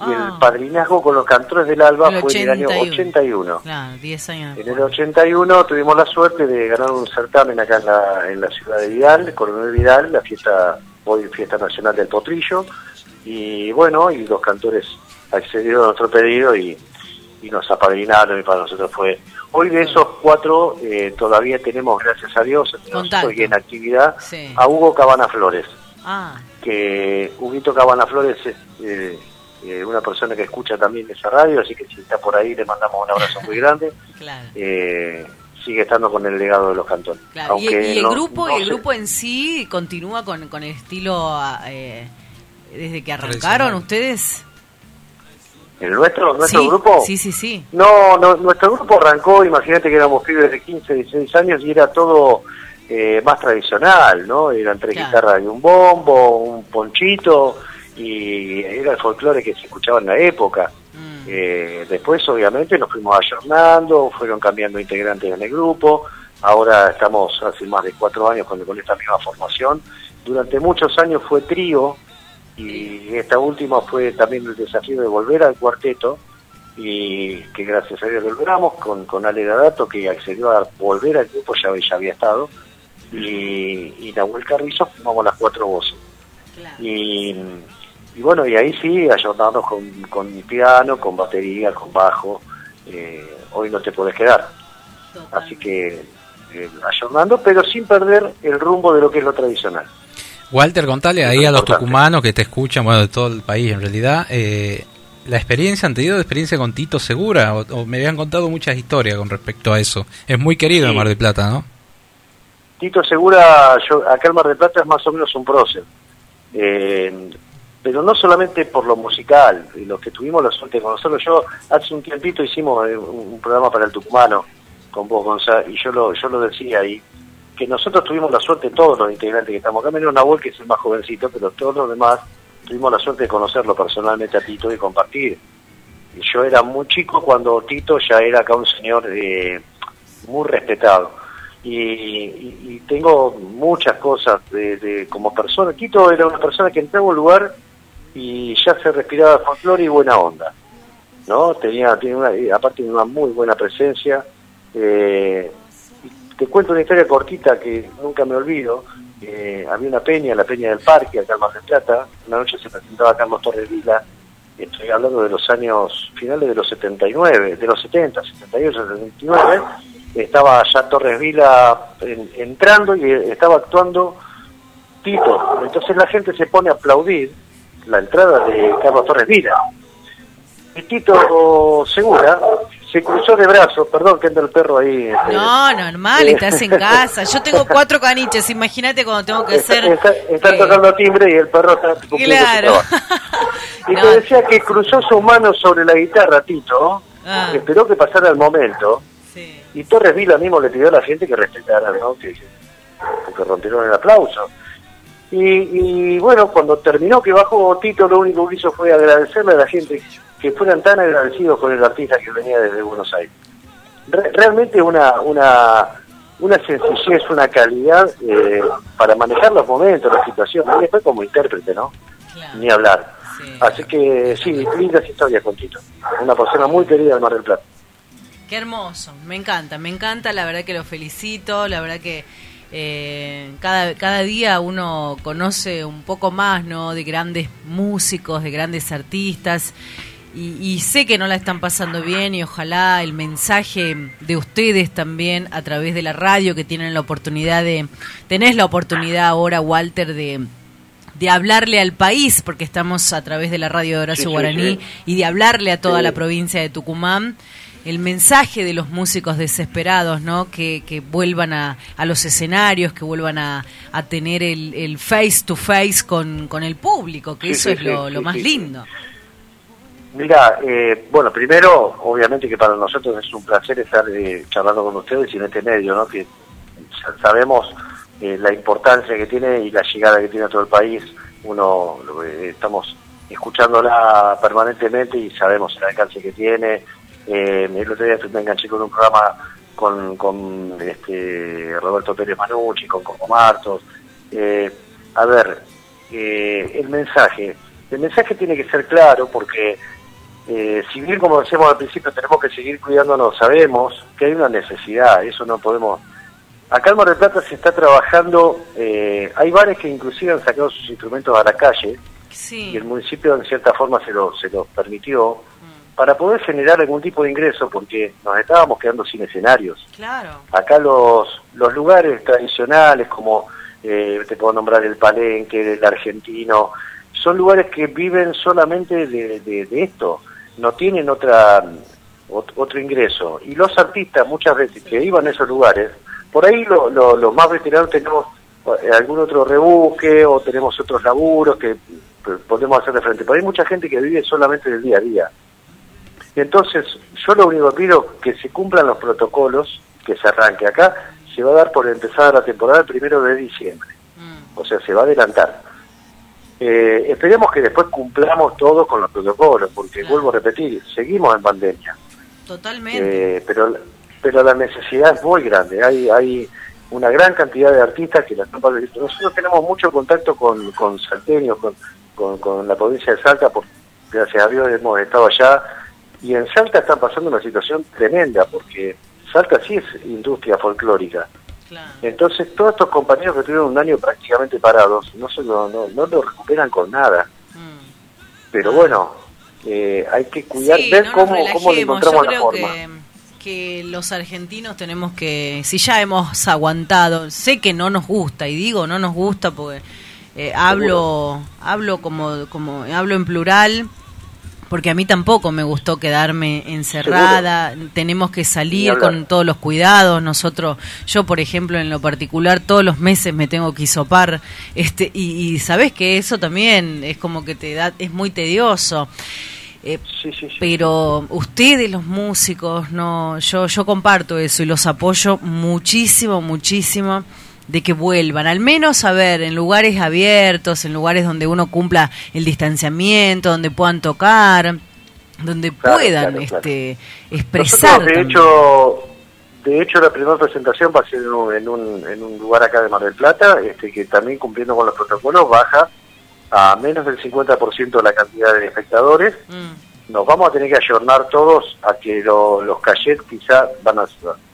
y Ah. el padrinazgo con los cantores del Alba El fue en el año 81. 81. Claro, 10 años. En el 81 tuvimos la suerte de ganar un certamen acá en la, en la ciudad de Vidal, Coronel Vidal, la fiesta, hoy fiesta nacional del potrillo, y bueno, y los cantores accedieron a nuestro pedido y, y nos apadrinaron y para nosotros fue... Hoy de esos cuatro eh, todavía tenemos, gracias a Dios, nosotros y en actividad, Sí. a Hugo Cabana Flores, Ah, que Huguito Cabana Flores es eh, eh, una persona que escucha también esa radio, así que si está por ahí le mandamos un abrazo muy grande. claro. Eh, sigue estando con el legado de los cantones. claro. Aunque y el no- grupo, no el sé- grupo en sí continúa con, con el estilo ah, eh, desde que arrancaron ustedes. ¿El nuestro, nuestro sí, grupo? Sí, sí, sí. No, no, nuestro grupo arrancó, imagínate que éramos pibes de 15, 16 años y era todo eh, más tradicional, ¿no? Eran tres Claro. guitarras y un bombo, un ponchito, y era el folclore que se escuchaba en la época. Mm. Eh, después, obviamente, nos fuimos ayornando, fueron cambiando integrantes en el grupo. Ahora estamos hace más de cuatro años con, con esta misma formación. Durante muchos años fue trío y esta última fue también el desafío de volver al cuarteto y que gracias a Dios lo logramos con, con Ale Dadato que accedió a volver al grupo, ya, ya había estado, y, y Nahuel Carrizo formamos las cuatro voces. Y, y bueno, y ahí sí, ayudarnos con, con piano, con batería, con bajo, eh, hoy no te podés quedar. Así que eh, ayornando, pero sin perder el rumbo de lo que es lo tradicional. Walter, contale ahí a los tucumanos que te escuchan, bueno, de todo el país en realidad, eh, la experiencia, han tenido experiencia con Tito Segura, o, o me habían contado muchas historias con respecto a eso. Es muy querido en Sí. Mar del Plata, ¿no? Tito Segura, yo, acá en Mar del Plata es más o menos un prócer. Eh, pero no solamente por lo musical, los que tuvimos la suerte con nosotros. Yo hace un tiempito hicimos eh, un, programa para el tucumano con vos, Gonzalo, y yo lo, yo lo decía ahí, que nosotros tuvimos la suerte, todos los integrantes que estamos acá, menos Nahuel, que es el más jovencito, pero todos los demás tuvimos la suerte de conocerlo personalmente a Tito y compartir. Yo era muy chico cuando Tito ya era acá un señor eh, muy respetado. Y, y- tengo muchas cosas de, de- como persona. Tito era una persona que entraba a lugar y ya se respiraba folclore y buena onda. ¿no? Tenía, tiene una, y aparte de una muy buena presencia. Eh, te cuento una historia cortita que nunca me olvido. Eh, había una peña, la Peña del Parque, acá en Mar del Plata. Una noche se presentaba Carlos Torres Vila. Estoy hablando de los años finales de los 79, de los 70, 78, 79. Estaba ya Torres Vila en- entrando y estaba actuando Tito. Entonces la gente se pone a aplaudir la entrada de Carlos Torres Vila. Y Tito Segura se cruzó de brazos, perdón que anda el perro ahí. este, No, normal, eh, estás en casa. Yo tengo cuatro caniches, imagínate cuando tengo que está, ser... está- eh, tocando timbre y el perro está su Claro. Y te decía que cruzó su mano sobre la guitarra, Tito, Ah. esperó que pasara el momento, y Torres Vila mismo le pidió a la gente que respetara, ¿no? Que, porque rompieron el aplauso. Y, y bueno, cuando terminó que bajó Tito, lo único que hizo fue agradecerle a la gente que fueran tan agradecidos con el artista que venía desde Buenos Aires. Re- realmente una, una, una sencillez, una calidad eh, para manejar los momentos, las situaciones, y después como intérprete, ¿no? Ni hablar. Así que sí, lindas historias con Tito. Una persona muy querida del Mar del Plata. Qué hermoso, me encanta, me encanta, la verdad que lo felicito, la verdad que eh, cada, cada día uno conoce un poco más ¿no? de grandes músicos, de grandes artistas y, y sé que no la están pasando bien y ojalá el mensaje de ustedes también a través de la radio que tienen la oportunidad de, tenés la oportunidad ahora Walter de de hablarle al país, porque estamos a través de la radio de Horacio Sí, Guaraní, sí. y de hablarle a toda la provincia de Tucumán, el mensaje de los músicos desesperados, ¿no? Que, que vuelvan a, a los escenarios, que vuelvan a, a tener el, el face to face con, con el público, que Sí, eso sí, es lo, sí, lo más lindo. Mira, eh, bueno, primero, obviamente que para nosotros es un placer estar eh, charlando con ustedes y en este medio, ¿no? Que sa- sabemos eh, la importancia que tiene y la llegada que tiene a todo el país. Uno eh, estamos escuchándola permanentemente y sabemos el alcance que tiene. Eh, el otro día me enganché con un programa con, con este, Roberto Pérez Manucci, con Coco Martos. Eh, a ver, eh, el mensaje. El mensaje tiene que ser claro porque eh, si bien, como decíamos al principio, tenemos que seguir cuidándonos, sabemos que hay una necesidad, eso no podemos... Acá en Mar del Plata se está trabajando, eh, hay bares que inclusive han sacado sus instrumentos a la calle y el municipio en cierta forma se lo, se lo permitió para poder generar algún tipo de ingreso porque nos estábamos quedando sin escenarios. Claro. Acá los, los lugares tradicionales como eh, te puedo nombrar el Palenque, el Argentino, son lugares que viven solamente de, de- de esto, no tienen otra ot- otro ingreso. Y los artistas muchas veces que iban a esos lugares, por ahí lo- lo- más veteranos tenemos eh, algún otro rebusque o tenemos otros laburos que p- podemos hacer de frente. Pero hay mucha gente que vive solamente del día a día. Entonces, yo lo único que pido es que se cumplan los protocolos, que se arranque acá, se va a dar por empezada la temporada el primero de diciembre. O sea, se va a adelantar. Eh, esperemos que después cumplamos todo con los protocolos, porque vuelvo a repetir, seguimos en pandemia. Totalmente. Eh, pero pero la necesidad es muy grande. Hay hay una gran cantidad de artistas que la. Nosotros tenemos mucho contacto con, con salteños, con, con, con la provincia de Salta, porque gracias a Dios hemos estado allá. Y en Salta están pasando una situación tremenda, porque Salta sí es industria folclórica. Entonces todos estos compañeros que tuvieron un año prácticamente parados no se lo, no, no lo recuperan con nada. Pero bueno, eh, hay que cuidar, Sí, ver no cómo, cómo le encontramos Yo la forma. que, que los argentinos tenemos que, si ya hemos aguantado, sé que no nos gusta, y digo no nos gusta porque eh, hablo, hablo como, como, hablo en plural, porque a mí tampoco me gustó quedarme encerrada, tenemos que salir con todos los cuidados, nosotros, yo por ejemplo en lo particular todos los meses me tengo que hisopar, este, y, y sabes que eso también es como que te da, es muy tedioso. Eh, Pero ustedes los músicos, no, yo, yo comparto eso y los apoyo muchísimo, muchísimo de que vuelvan, al menos a ver, en lugares abiertos, en lugares donde uno cumpla el distanciamiento, donde puedan tocar, donde Claro, puedan claro, claro. este expresar. Nosotros, de también. hecho, de hecho la primera presentación va a ser en un, en un, en un lugar acá de Mar del Plata, este, que también cumpliendo con los protocolos baja a menos del 50% de la cantidad de espectadores. Nos vamos a tener que ayornar todos a que lo- los cachets quizá van a...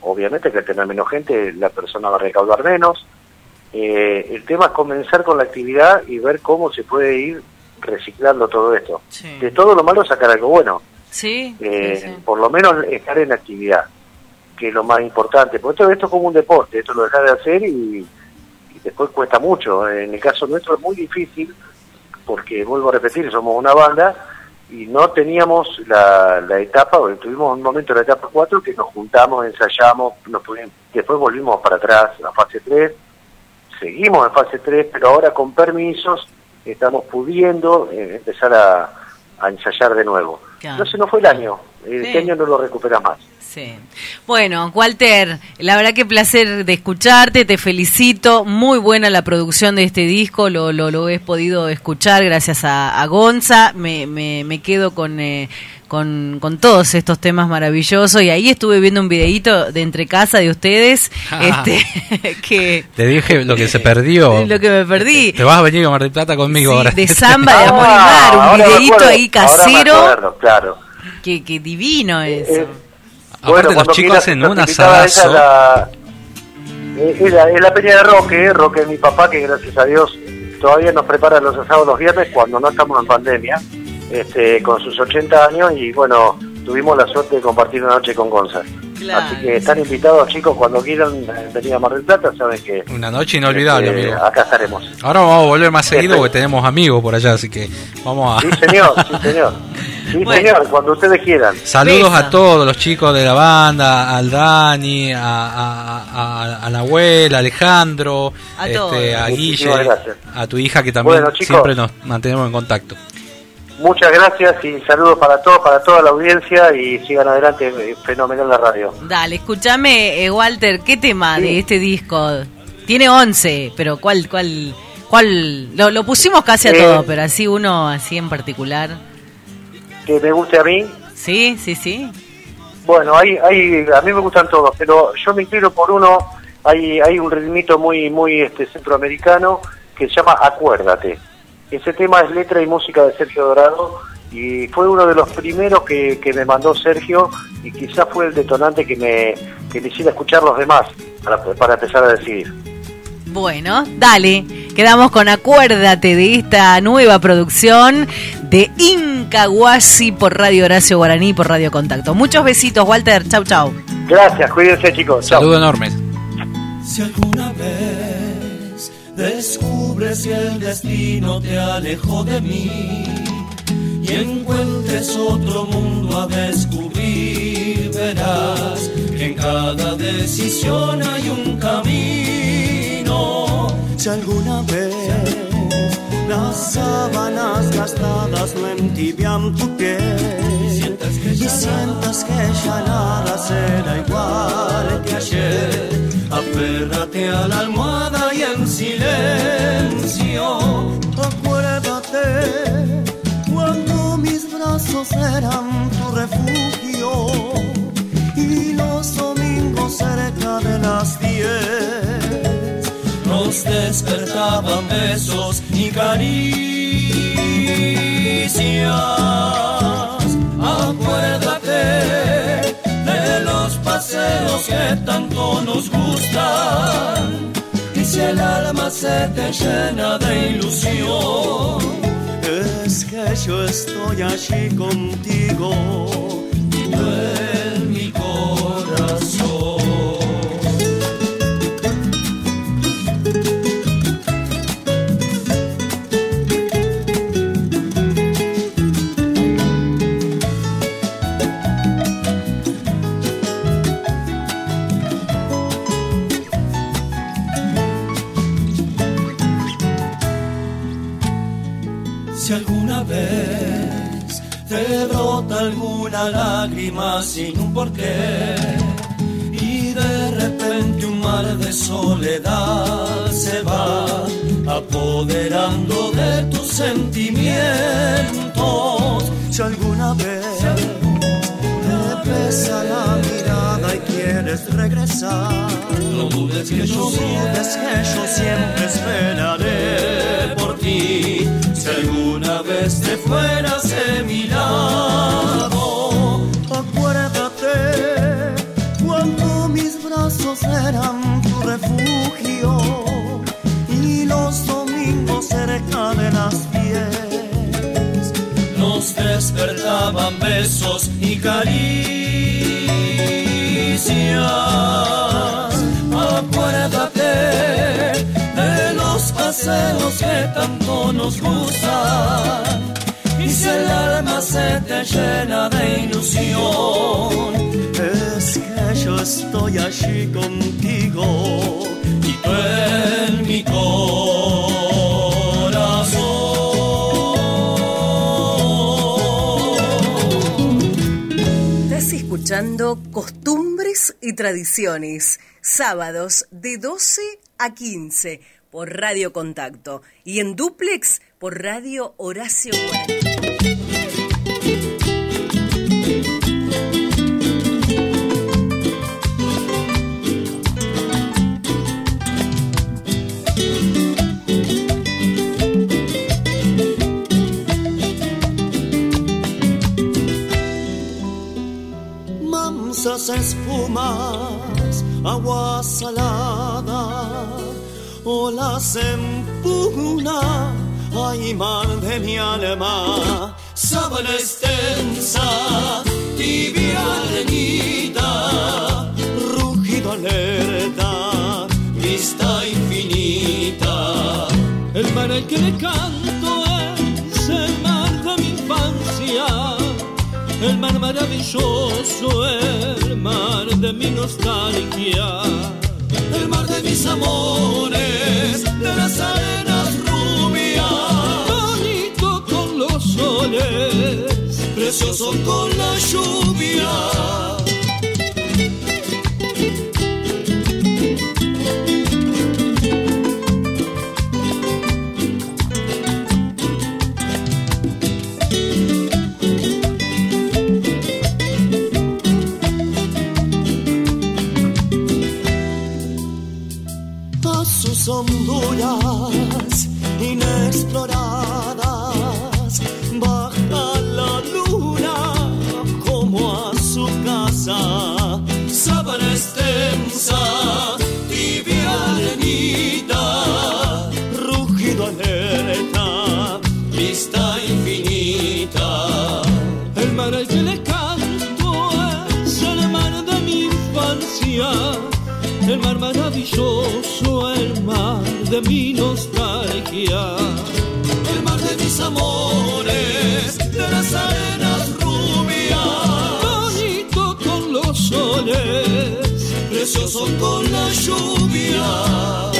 Obviamente que al tener menos gente la persona va a recaudar menos. Eh, el tema es comenzar con la actividad y ver cómo se puede ir reciclando todo esto. De todo lo malo sacar algo bueno. Sí, Eh, sí. por lo menos estar en actividad, que es lo más importante, porque todo esto es como un deporte, esto lo dejas de hacer y, y después cuesta mucho. En el caso nuestro es muy difícil, porque vuelvo a repetir, somos una banda y no teníamos la, la etapa, o tuvimos un momento en la etapa 4 que nos juntamos, ensayamos, nos pudimos- después volvimos para atrás a fase 3, seguimos en fase 3, pero ahora con permisos estamos pudiendo eh, empezar a, a ensayar de nuevo. Claro. Entonces no fue el año, este Sí. año no lo recuperas más. Sí. Bueno, Walter, la verdad que placer de escucharte, te felicito, muy buena la producción de este disco, lo, lo, lo he podido escuchar gracias a, a Gonza, me, me, me quedo con, eh, con, con todos estos temas maravillosos y ahí estuve viendo un videíto de entre casa de ustedes, Ah. este, que Te dije lo que se perdió. lo que me perdí. Te vas a venir a Mar del Plata conmigo Sí, ahora. de samba de amor y mar, un Ah, videíto ahí ahora me casero, acuerdo, claro. Que, que divino eso. Aparte, los cuando chicos hacen nos un invitaba ella asadazo. La, eh, es, la, es la peña de Roque, Roque es mi papá, que gracias a Dios todavía nos prepara los asados los viernes cuando no estamos en pandemia, este, con sus 80 años y bueno, tuvimos la suerte de compartir una noche con Gonza. Así que están invitados chicos cuando quieran eh, venir a Mar del Plata, saben que Una noche inolvidable, este, amigo. acá estaremos. Ahora vamos a volver más seguido porque tenemos amigos por allá, así que vamos a... Sí señor, sí señor. Sí señor, cuando ustedes quieran. Saludos a todos los chicos de la banda, al Dani, a, a, a, a la abuela, a Alejandro, A este, a Guille, a tu hija que también Bueno, chicos. siempre nos mantenemos en contacto. Muchas gracias y saludos para todos, para toda la audiencia y sigan adelante, eh, fenomenal la radio. Dale, escúchame, eh, Walter, ¿qué tema de este disco? Tiene 11, pero ¿cuál, cuál, cuál? Lo, lo pusimos casi a Eh. todo, pero así uno, así en particular. Que me guste a mí. Sí, sí, sí. Bueno, hay, hay, a mí me gustan todos, pero yo me inclino por uno, hay, hay un ritmito muy, muy este, centroamericano que se llama Acuérdate. Ese tema es letra y música de Sergio Dorado y fue uno de los primeros que, que me mandó Sergio y quizás fue el detonante que me, que me hiciera escuchar los demás para, para empezar a decidir. Bueno, dale, quedamos con Acuérdate de esta nueva producción de Incahuasi por Radio Horacio Guaraní, por Radio Contacto. Muchos besitos, Walter. Chau, chau. Gracias, cuídense chicos. Saludos enormes. Si alguna vez descubres que el destino te alejó de mí y encuentres otro mundo a descubrir, verás que en cada decisión hay un camino. Si alguna vez las sábanas gastadas no entibian tu piel, y sientas que ya nada será igual que ayer. Aférrate a la almohada y en silencio acuérdate cuando mis brazos eran tu refugio y los domingos cerca de las diez nos despertaban besos y caricias. Acuérdate paseos que tanto nos gustan. Y si el alma se te llena de ilusión, es que yo estoy allí contigo, en mi corazón. Si alguna vez te brota alguna lágrima sin un porqué y de repente un mar de soledad se va apoderando de tus sentimientos. Si alguna vez te pesa la mirada y quieres regresar, no dudes que no dudes que yo siempre esperaré por ti. Si alguna vez te fueras de mi lado, acuérdate cuando mis brazos eran tu refugio y los domingos cerca de las diez nos despertaban besos y caricias. Acuérdate los paseos que tanto nos gustan. Y si el alma se te llena de ilusión, es que yo estoy allí contigo y tú en mi corazón. Estás escuchando Costumbres y Tradiciones, sábados de 12 a 15 por Radio Contacto y en duplex por Radio Horacio. Mansas espumas, agua salada, olas en pugna, ay mar de mi alma, sábana extensa, tibia arenita, rugido alerta, vista infinita. El mar al que le canto es el mar de mi infancia, el mar maravilloso, el mar de mi nostalgia. El mar de mis amores, de las arenas rubias, Bonito con los soles, precioso con la lluvia. Honduras inexploradas de mi nostalgia. el mar de mis amores, de las arenas rubias, Bonito con los soles, precioso con la lluvia.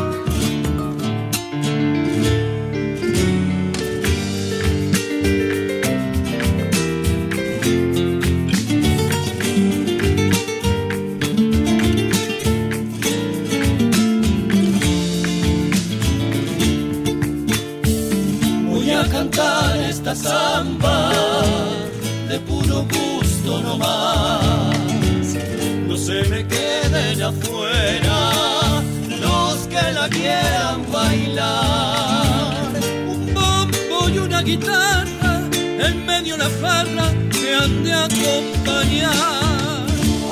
la farra me han de acompañar.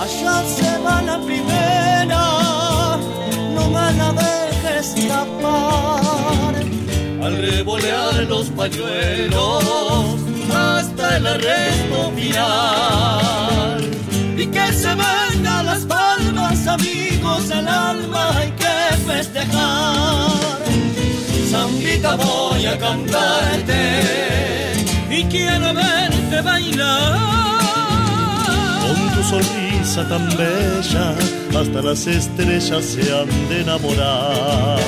Allá se va la primera, no me la dejes escapar al revolear los pañuelos hasta el arresto final. Y que se vengan las palmas, amigos, el alma hay que festejar. Zambita voy a cantarte y quiero verte bailar. Con tu sonrisa tan bella, hasta las estrellas se han de enamorar.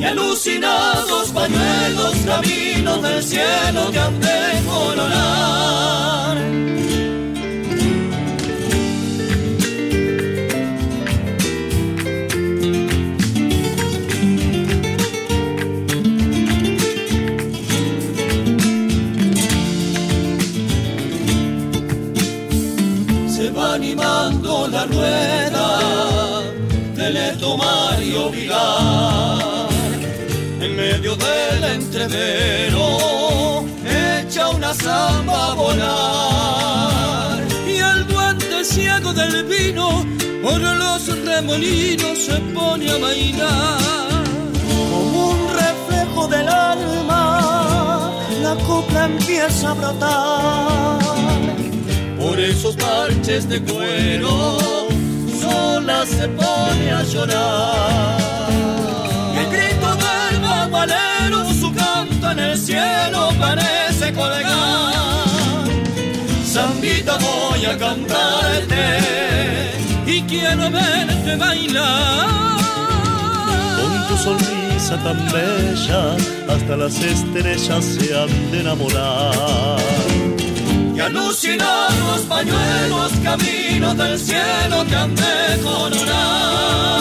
y alucinados pañuelos, caminos del cielo que han de coronar. La rueda del Eto Mario Vigar en medio del entrevero echa una samba a volar. Y el duende ciego del vino por los remolinos se pone a bailar. Como un reflejo del alma la copla empieza a brotar esos parches de cuero sola se pone a llorar. El grito del bambalero su canto en el cielo parece colgar. Zambita voy a cantarte y quiero verte bailar. Con tu sonrisa tan bella, hasta las estrellas se han de enamorar. Y alucinar los pañuelos caminos del cielo que han de coronar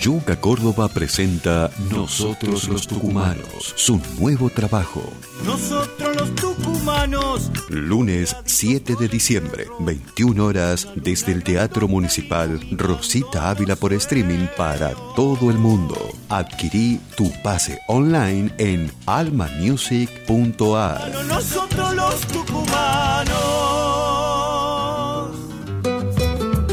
Yuca Córdoba presenta Nosotros los Tucumanos, su nuevo trabajo. Nosotros los tucumanos Lunes 7 de diciembre, 21 horas, desde el Teatro Municipal Rosita Ávila por streaming para todo el mundo. Adquirí tu pase online en almamusic.ar. Nosotros los tucumanos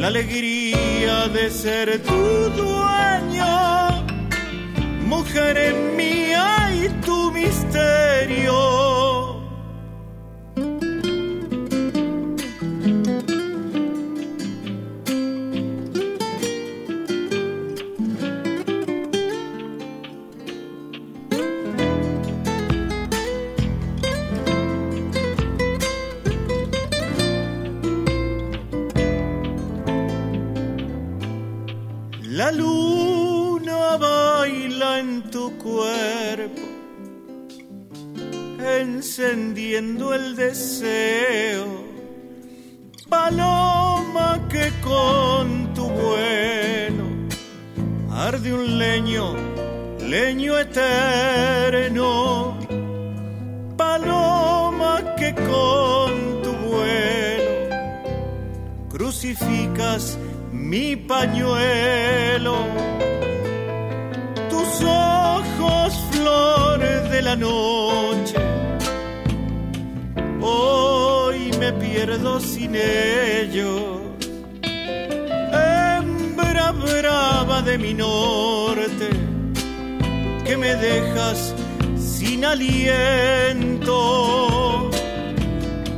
La alegría de ser tu dueño, mujer mía crucificas mi pañuelo. Tus ojos, flores de la noche. Hoy me pierdo sin ellos. Hembra brava de mi norte, que me dejas sin aliento.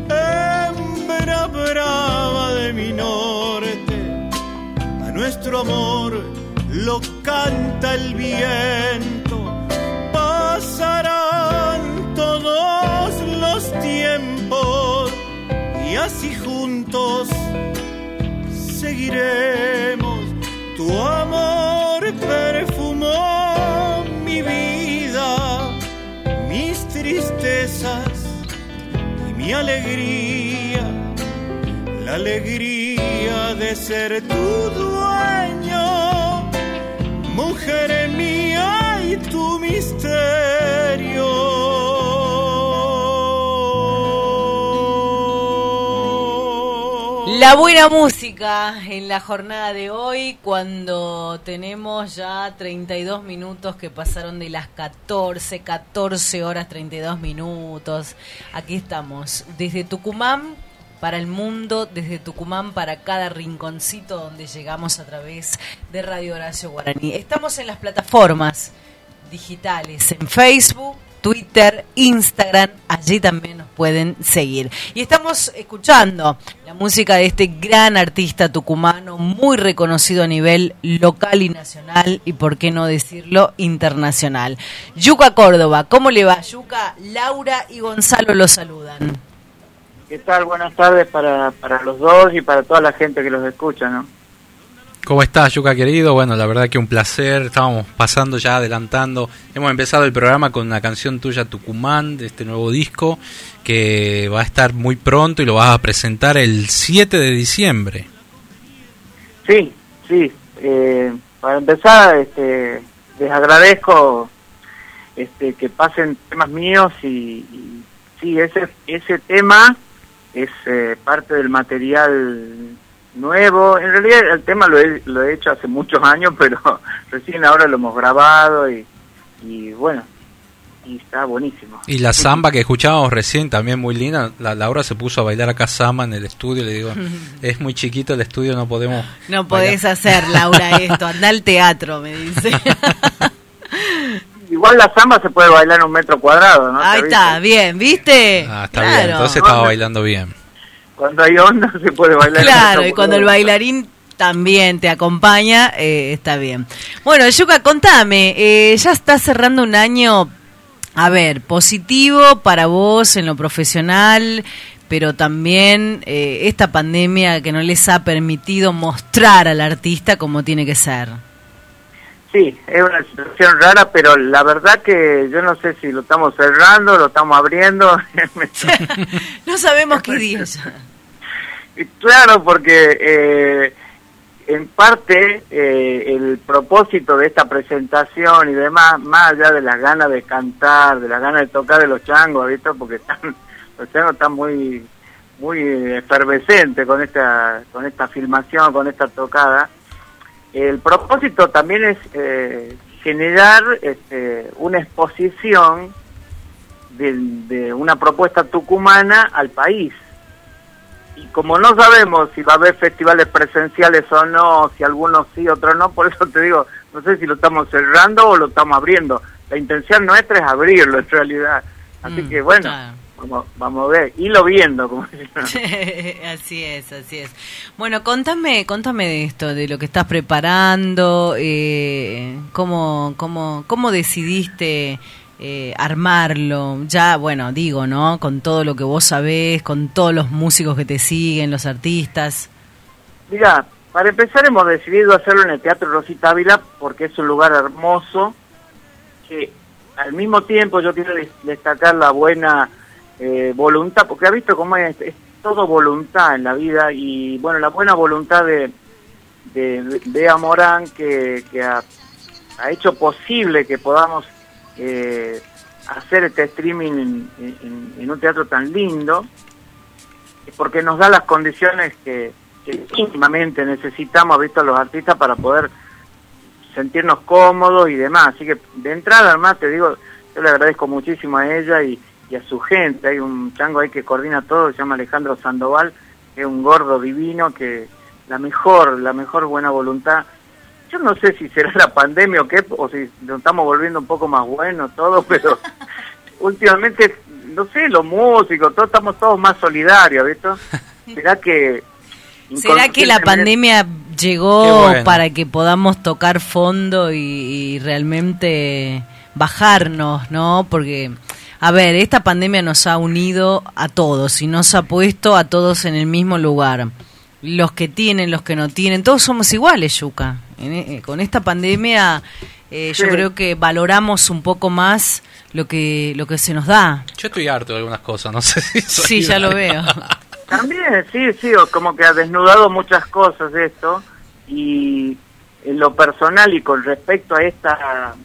Hembra brava mi norte nuestro amor lo canta el viento. Pasarán todos los tiempos y así juntos seguiremos. Tu amor perfumó mi vida, mis tristezas y mi alegría. La alegría de ser tu dueño, mujer mía y tu misterio. La buena música en la jornada de hoy cuando tenemos ya 32 minutos que pasaron de las 14, 14 horas 32 minutos. Aquí estamos desde Tucumán para el mundo, desde Tucumán para cada rinconcito donde llegamos a través de Radio Horacio Guaraní. Estamos en las plataformas digitales, en Facebook, Twitter, Instagram, allí también nos pueden seguir. Y estamos escuchando la música de este gran artista tucumano, muy reconocido a nivel local y nacional, y por qué no decirlo, internacional. Yuca Córdoba, ¿cómo le va? Yuca, Laura y Gonzalo lo saludan. ¿Qué tal? Buenas tardes para, para los dos y para toda la gente que los escucha, ¿no? ¿Cómo estás, Yuca querido? Bueno, la verdad que un placer. Estábamos pasando ya, adelantando. Hemos empezado el programa con una canción tuya, Tucumán, de este nuevo disco, que va a estar muy pronto y lo vas a presentar el 7 de diciembre. Sí, sí. Eh, para empezar, este, les agradezco este, que pasen temas míos y, y sí, ese, ese tema es eh, parte del material nuevo. En realidad el tema lo he, lo he hecho hace muchos años, pero recién ahora lo hemos grabado y, y bueno, y está buenísimo. Y la samba que escuchábamos recién, también muy linda. La Laura se puso a bailar acá samba en el estudio. Le digo, es muy chiquito el estudio, no podemos. No podés hacer, Laura, esto. Anda al teatro, me dice. Igual la samba se puede bailar en un metro cuadrado, ¿no? Ahí está, bien, ¿viste? Ah, está bien, entonces estaba bailando bien. Cuando hay onda se puede bailar. Claro, y cuando el bailarín también te acompaña, eh, está bien. Bueno, Yuka, contame, eh, ya está cerrando un año, a ver, positivo para vos en lo profesional, pero también eh, esta pandemia que no les ha permitido mostrar al artista como tiene que ser. Sí, es una situación rara, pero la verdad que yo no sé si lo estamos cerrando, lo estamos abriendo. no sabemos qué día. Claro, porque eh, en parte eh, el propósito de esta presentación y demás, más allá de las ganas de cantar, de las ganas de tocar de los changos, ¿visto? Porque están, los changos están muy muy efervescentes con esta con esta filmación, con esta tocada el propósito también es eh, generar este, una exposición de, una propuesta tucumana al país. Y como no sabemos si va a haber festivales presenciales o no, si algunos sí, otros no, por eso te digo, no sé si lo estamos cerrando o lo estamos abriendo. La intención nuestra es abrirlo en realidad. Así mm, que bueno, Vamos, a ver, lo viendo, como Así es, así es. Bueno, contame, contame de esto, de lo que estás preparando, eh, cómo, cómo, cómo decidiste eh, armarlo. Ya, bueno, digo, ¿no? Con todo lo que vos sabés, con todos los músicos que te siguen, los artistas. Mira, para empezar hemos decidido hacerlo en el Teatro Rosita Ávila porque es un lugar hermoso que al mismo tiempo yo quiero destacar la buena eh, voluntad, porque ha visto cómo es, es, todo voluntad en la vida y bueno, la buena voluntad de, de Bea Morán que, que ha, hecho posible que podamos eh, hacer este streaming en, un teatro tan lindo, porque nos da las condiciones que, que íntimamente necesitamos, visto los artistas, para poder sentirnos cómodos y demás. Así que de entrada, además, te digo, yo le agradezco muchísimo a ella y, y a su gente. Hay un chango ahí que coordina todo, se llama Alejandro Sandoval, que es un gordo divino, que la mejor, la mejor buena voluntad. Yo no sé si será la pandemia o qué, o si nos estamos volviendo un poco más buenos todo, pero últimamente, no sé, los músicos, todos estamos todos más solidarios, ¿viste? ¿Será que... ¿Será que la pandemia llegó para que podamos tocar fondo y, y realmente bajarnos, ¿no? Porque a ver, esta pandemia nos ha unido a todos y nos ha puesto a todos en el mismo lugar. Los que tienen, los que no tienen, todos somos iguales, Yuka. E, eh, con esta pandemia eh, yo creo que valoramos un poco más lo que lo que se nos da. Yo estoy harto de algunas cosas, no sé si Sí, ya lo veo. También, sí, sí, como que ha desnudado muchas cosas esto y en lo personal y con respecto a esta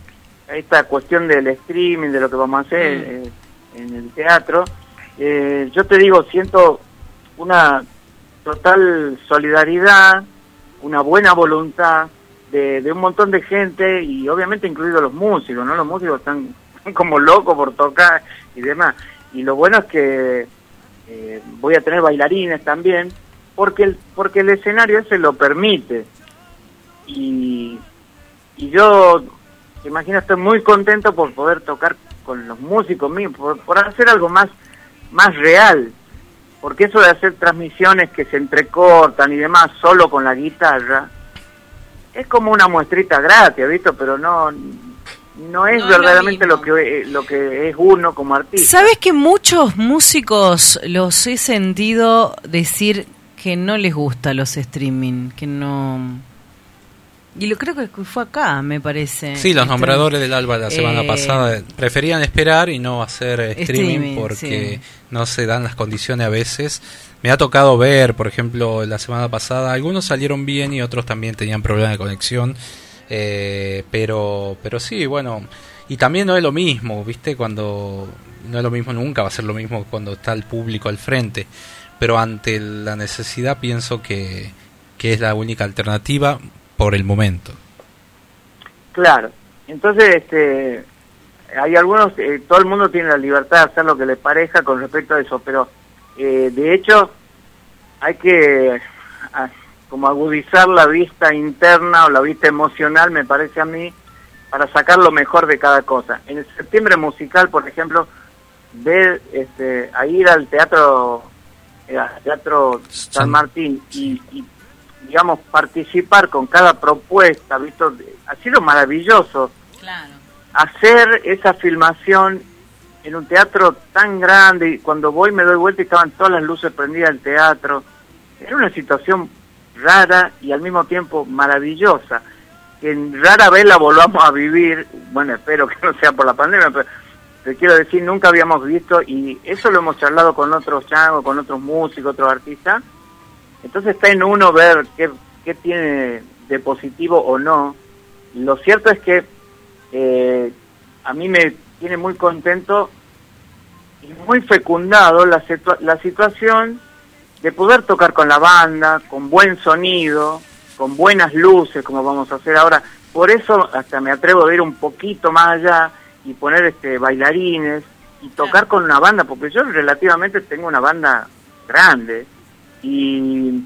esta cuestión del streaming, de lo que vamos a hacer mm. eh, en el teatro, eh, yo te digo, siento una total solidaridad, una buena voluntad de, un montón de gente y obviamente incluidos los músicos, ¿no? Los músicos están como locos por tocar y demás. Y lo bueno es que eh, voy a tener bailarines también, porque el, porque el escenario ese lo permite. Y, y yo imagino, estoy muy contento por poder tocar con los músicos míos, por, hacer algo más, más real. Porque eso de hacer transmisiones que se entrecortan y demás solo con la guitarra, es como una muestrita gratis, ¿visto? Pero no, no es verdaderamente lo, que lo que es uno como artista. ¿Sabes que muchos músicos los he sentido decir que no les gusta los streaming, que no y lo creo que fue acá, me parece. Sí, los este, nombradores del ALBA la semana eh, pasada preferían esperar y no hacer streaming, porque no se dan las condiciones a veces. Me ha tocado ver, por ejemplo, la semana pasada, algunos salieron bien y otros también tenían problemas de conexión. Eh, pero, pero sí, bueno, y también no es lo mismo, ¿viste? Cuando no es lo mismo, nunca va a ser lo mismo cuando está el público al frente. Pero ante la necesidad pienso que, que es la única alternativa por el momento. Claro, entonces este, hay algunos, eh, todo el mundo tiene la libertad de hacer lo que le parezca con respecto a eso, pero eh, de hecho hay que como agudizar la vista interna o la vista emocional, me parece a mí, para sacar lo mejor de cada cosa. En el septiembre musical, por ejemplo, ver este, a ir al teatro, eh, al teatro San Martín y, y digamos, participar con cada propuesta, ¿visto? Ha sido maravilloso. Hacer esa filmación en un teatro tan grande y cuando voy me doy vuelta y estaban todas las luces prendidas del teatro. Era una situación rara y al mismo tiempo maravillosa. que rara vez la volvamos a vivir, bueno, espero que no sea por la pandemia, pero te quiero decir, nunca habíamos visto, y eso lo hemos charlado con otros changos, con otros músicos, otros artistas, entonces está en uno ver qué, qué tiene de positivo o no. Lo cierto es que eh, a mí me tiene muy contento y muy fecundado la, situa- la situación de poder tocar con la banda, con buen sonido, con buenas luces, como vamos a hacer ahora. Por eso hasta me atrevo a ir un poquito más allá y poner este bailarines y tocar con una banda, porque yo relativamente tengo una banda grande y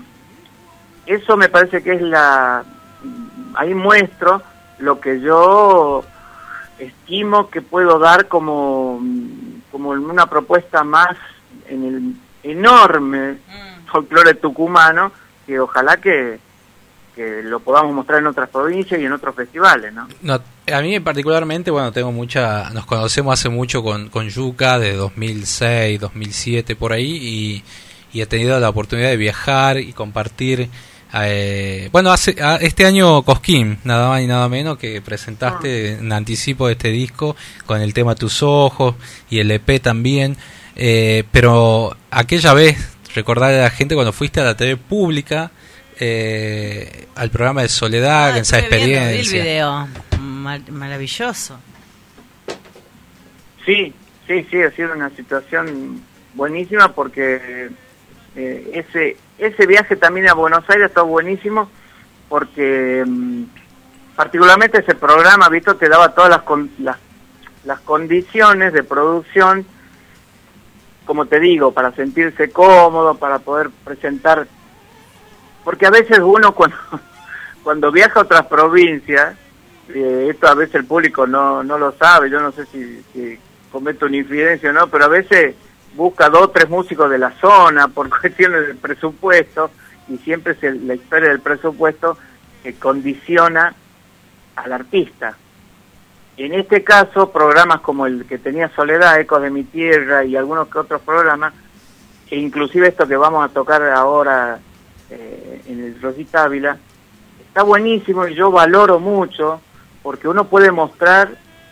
eso me parece que es la ahí muestro lo que yo estimo que puedo dar como como una propuesta más en el enorme folclore tucumano que ojalá que, que lo podamos mostrar en otras provincias y en otros festivales, ¿no? No, a mí particularmente, bueno, tengo mucha, nos conocemos hace mucho con, con Yuka, de 2006, 2007, por ahí, y, y he tenido la oportunidad de viajar y compartir, eh, bueno, hace, a- este año Cosquín, nada más y nada menos, que presentaste en anticipo de este disco con el tema Tus Ojos y el EP también, eh, pero aquella vez, recordarle a la gente cuando fuiste a la TV pública, eh, al programa de Soledad, en esa Ah, Estuve viendo, vi el experiencia. video. Mar- maravilloso. Sí, sí, sí, ha sido una situación buenísima porque eh, ese ese viaje también a Buenos Aires está buenísimo porque mm, particularmente ese programa, visto, te daba todas las, con- las las condiciones de producción, como te digo, para sentirse cómodo, para poder presentar, porque a veces uno cuando cuando viaja a otras provincias esto a veces el público no, no lo sabe, yo no sé si, si cometo una infidencia o no, pero a veces busca dos o tres músicos de la zona por cuestiones del presupuesto y siempre es el- la historia del presupuesto que condiciona al artista. En este caso, programas como el que tenía Soledad, Ecos de mi Tierra y algunos que otros programas, e inclusive esto que vamos a tocar ahora eh, en el Rosita Ávila, está buenísimo y yo valoro mucho porque uno puede mostrar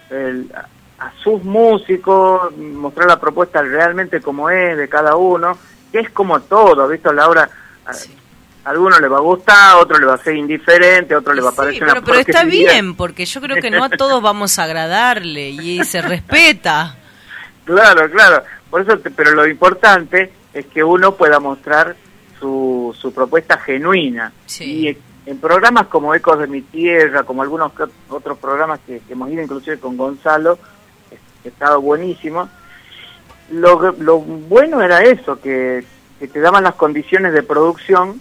el- a sus músicos, mostrar la propuesta realmente como es de cada uno, que es como todo, ¿visto, Laura? A, a alguno le va a gustar, a otro le va a ser indiferente, a otro le va a Sí, parecer pero, una pero está bien, porque yo creo que no a todos vamos a agradarle y se respeta. Claro, claro. Por eso, te- pero lo importante es que uno pueda mostrar su, su propuesta genuina. Y en programas como Ecos de mi Tierra, como algunos otros programas que, que hemos ido inclusive con Gonzalo, estado buenísimo, lo, lo bueno era eso, que, que te daban las condiciones de producción,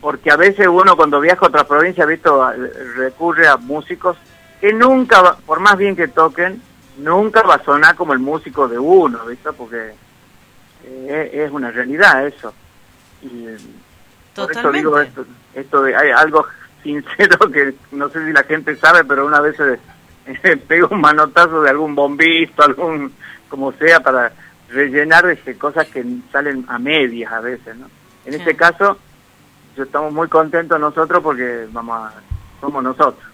porque a veces uno cuando viaja a otra provincia, visto, recurre a músicos que nunca, va- por más bien que toquen, nunca va a sonar como el músico de uno, ¿viste? Porque eh, es una realidad eso. Y por eso digo esto, esto de, hay algo sincero que no sé si la gente sabe, pero una vez se pega un manotazo de algún bombista, algún, como sea, para rellenar este, cosas que salen a medias a veces, ¿no? En Sí. este caso, yo estamos muy contentos nosotros porque vamos a, somos nosotros.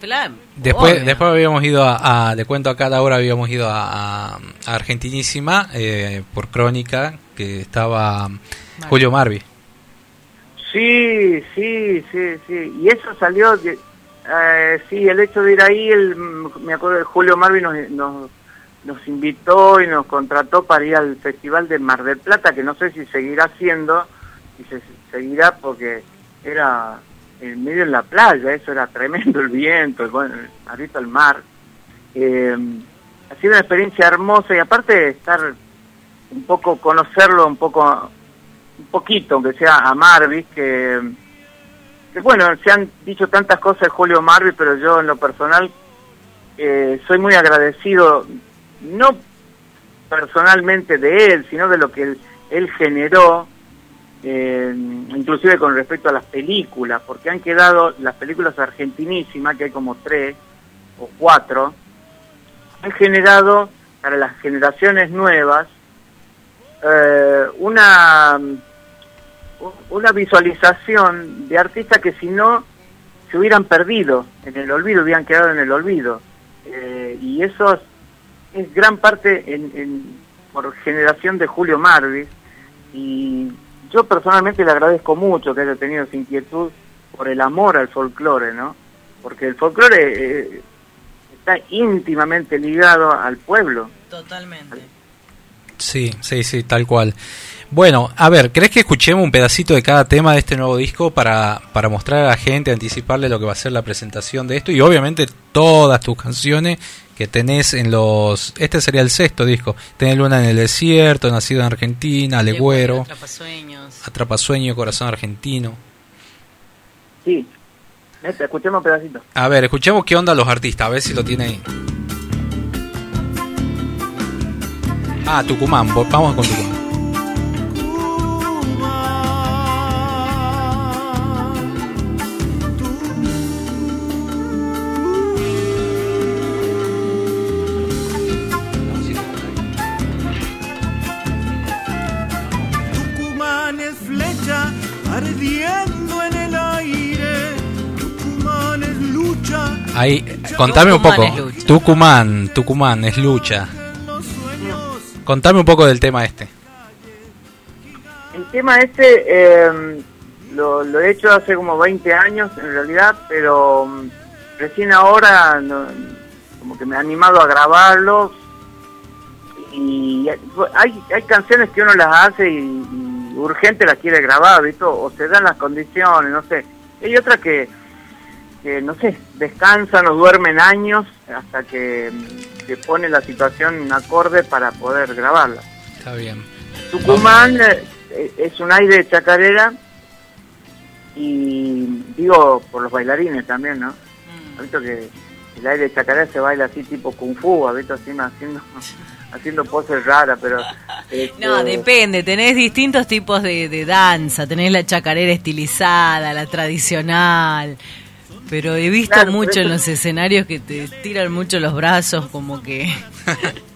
Claro, Después, obvio. después habíamos ido a, a- le cuento a cada hora, habíamos ido a, a- Argentinísima eh, por crónica, que estaba Julio Marvi. Sí, sí, sí, sí. Y eso salió, de, eh, sí, el hecho de ir ahí, el, me acuerdo de Julio Marvin nos, nos, nos invitó y nos contrató para ir al Festival de Mar del Plata, que no sé si seguirá siendo, y se seguirá porque era en medio en la playa, eso era tremendo el viento, bueno, arriba el mar. Eh, ha sido una experiencia hermosa y aparte de estar un poco, conocerlo un poco un poquito, aunque sea a Marvis, que bueno, se han dicho tantas cosas de Julio Marvis, pero yo en lo personal eh, soy muy agradecido, no personalmente de él, sino de lo que él, él generó, eh, inclusive con respecto a las películas, porque han quedado las películas argentinísimas, que hay como tres o cuatro, han generado para las generaciones nuevas eh, una una visualización de artistas que si no se hubieran perdido en el olvido, hubieran quedado en el olvido. Eh, y eso es, es gran parte en, en- por generación de Julio Marvis. Y yo personalmente le agradezco mucho que haya tenido esa inquietud por el amor al folclore, ¿no? Porque el folclore eh, está íntimamente ligado al pueblo. Totalmente. Sí, sí, sí, tal cual. Bueno, a ver, ¿crees que escuchemos un pedacito de cada tema de este nuevo disco para, para mostrar a la gente, anticiparle lo que va a ser la presentación de esto? Y obviamente todas tus canciones que tenés en los... Este sería el sexto disco. Tenés Luna en el Desierto, Nacido en Argentina, Legüero, Atrapasueños. Atrapasueño, Corazón Argentino. Sí. Escuchemos un pedacito. A ver, escuchemos qué onda los artistas, a ver si lo tiene ahí. Ah, Tucumán, vamos con. Tucumán ardiendo en el aire. Tucumán es lucha. Ahí, contame un poco. Tucumán, Tucumán es lucha. Contame un poco del tema este. El tema este eh, lo, lo he hecho hace como 20 años en realidad, pero mm, recién ahora no- como que me he animado a grabarlo y hay, hay canciones que uno las hace y, y urgente las quiere grabar, ¿viste? O se dan las condiciones, no sé. Hay otras que, que, no sé, descansan o duermen años hasta que se pone la situación acorde para poder grabarla. Está bien. Tucumán eh, es un aire de chacarera y digo por los bailarines también, ¿no? Mm. ¿Has visto que el aire de chacarera se baila así tipo kung fu, ¿has visto? Así, haciendo, haciendo poses raras, pero... este, No, depende, tenés distintos tipos de, de danza, tenés la chacarera estilizada, la tradicional, pero he visto Claro, mucho en los escenarios que te tiran mucho los brazos, como que...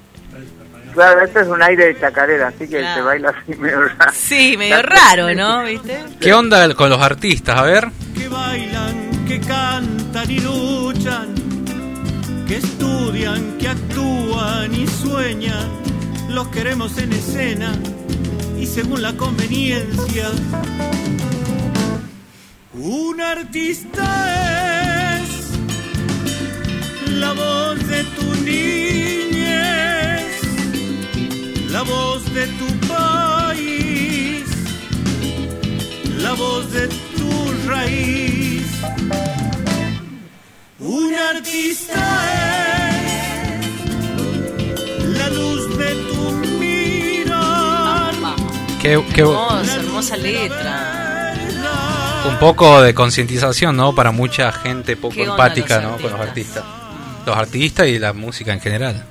Claro, este es un aire de chacarera, así que se baila así medio raro. Sí, medio raro, ¿no? ¿Viste? ¿Qué onda con los artistas? A ver. que bailan, que cantan y luchan, que estudian, que actúan y sueñan, los queremos en escena y según la conveniencia. Un artista es la voz de tu niñez, la voz de tu país, la voz de tu raíz. Un artista es la luz de tu mirar. Qué, qué- Hermosa, hermosa letra. un poco de concientización, ¿no? Para mucha gente poco ¿Qué onda empática, ¿no? Con los artistas? artistas. Los artistas y la música en general.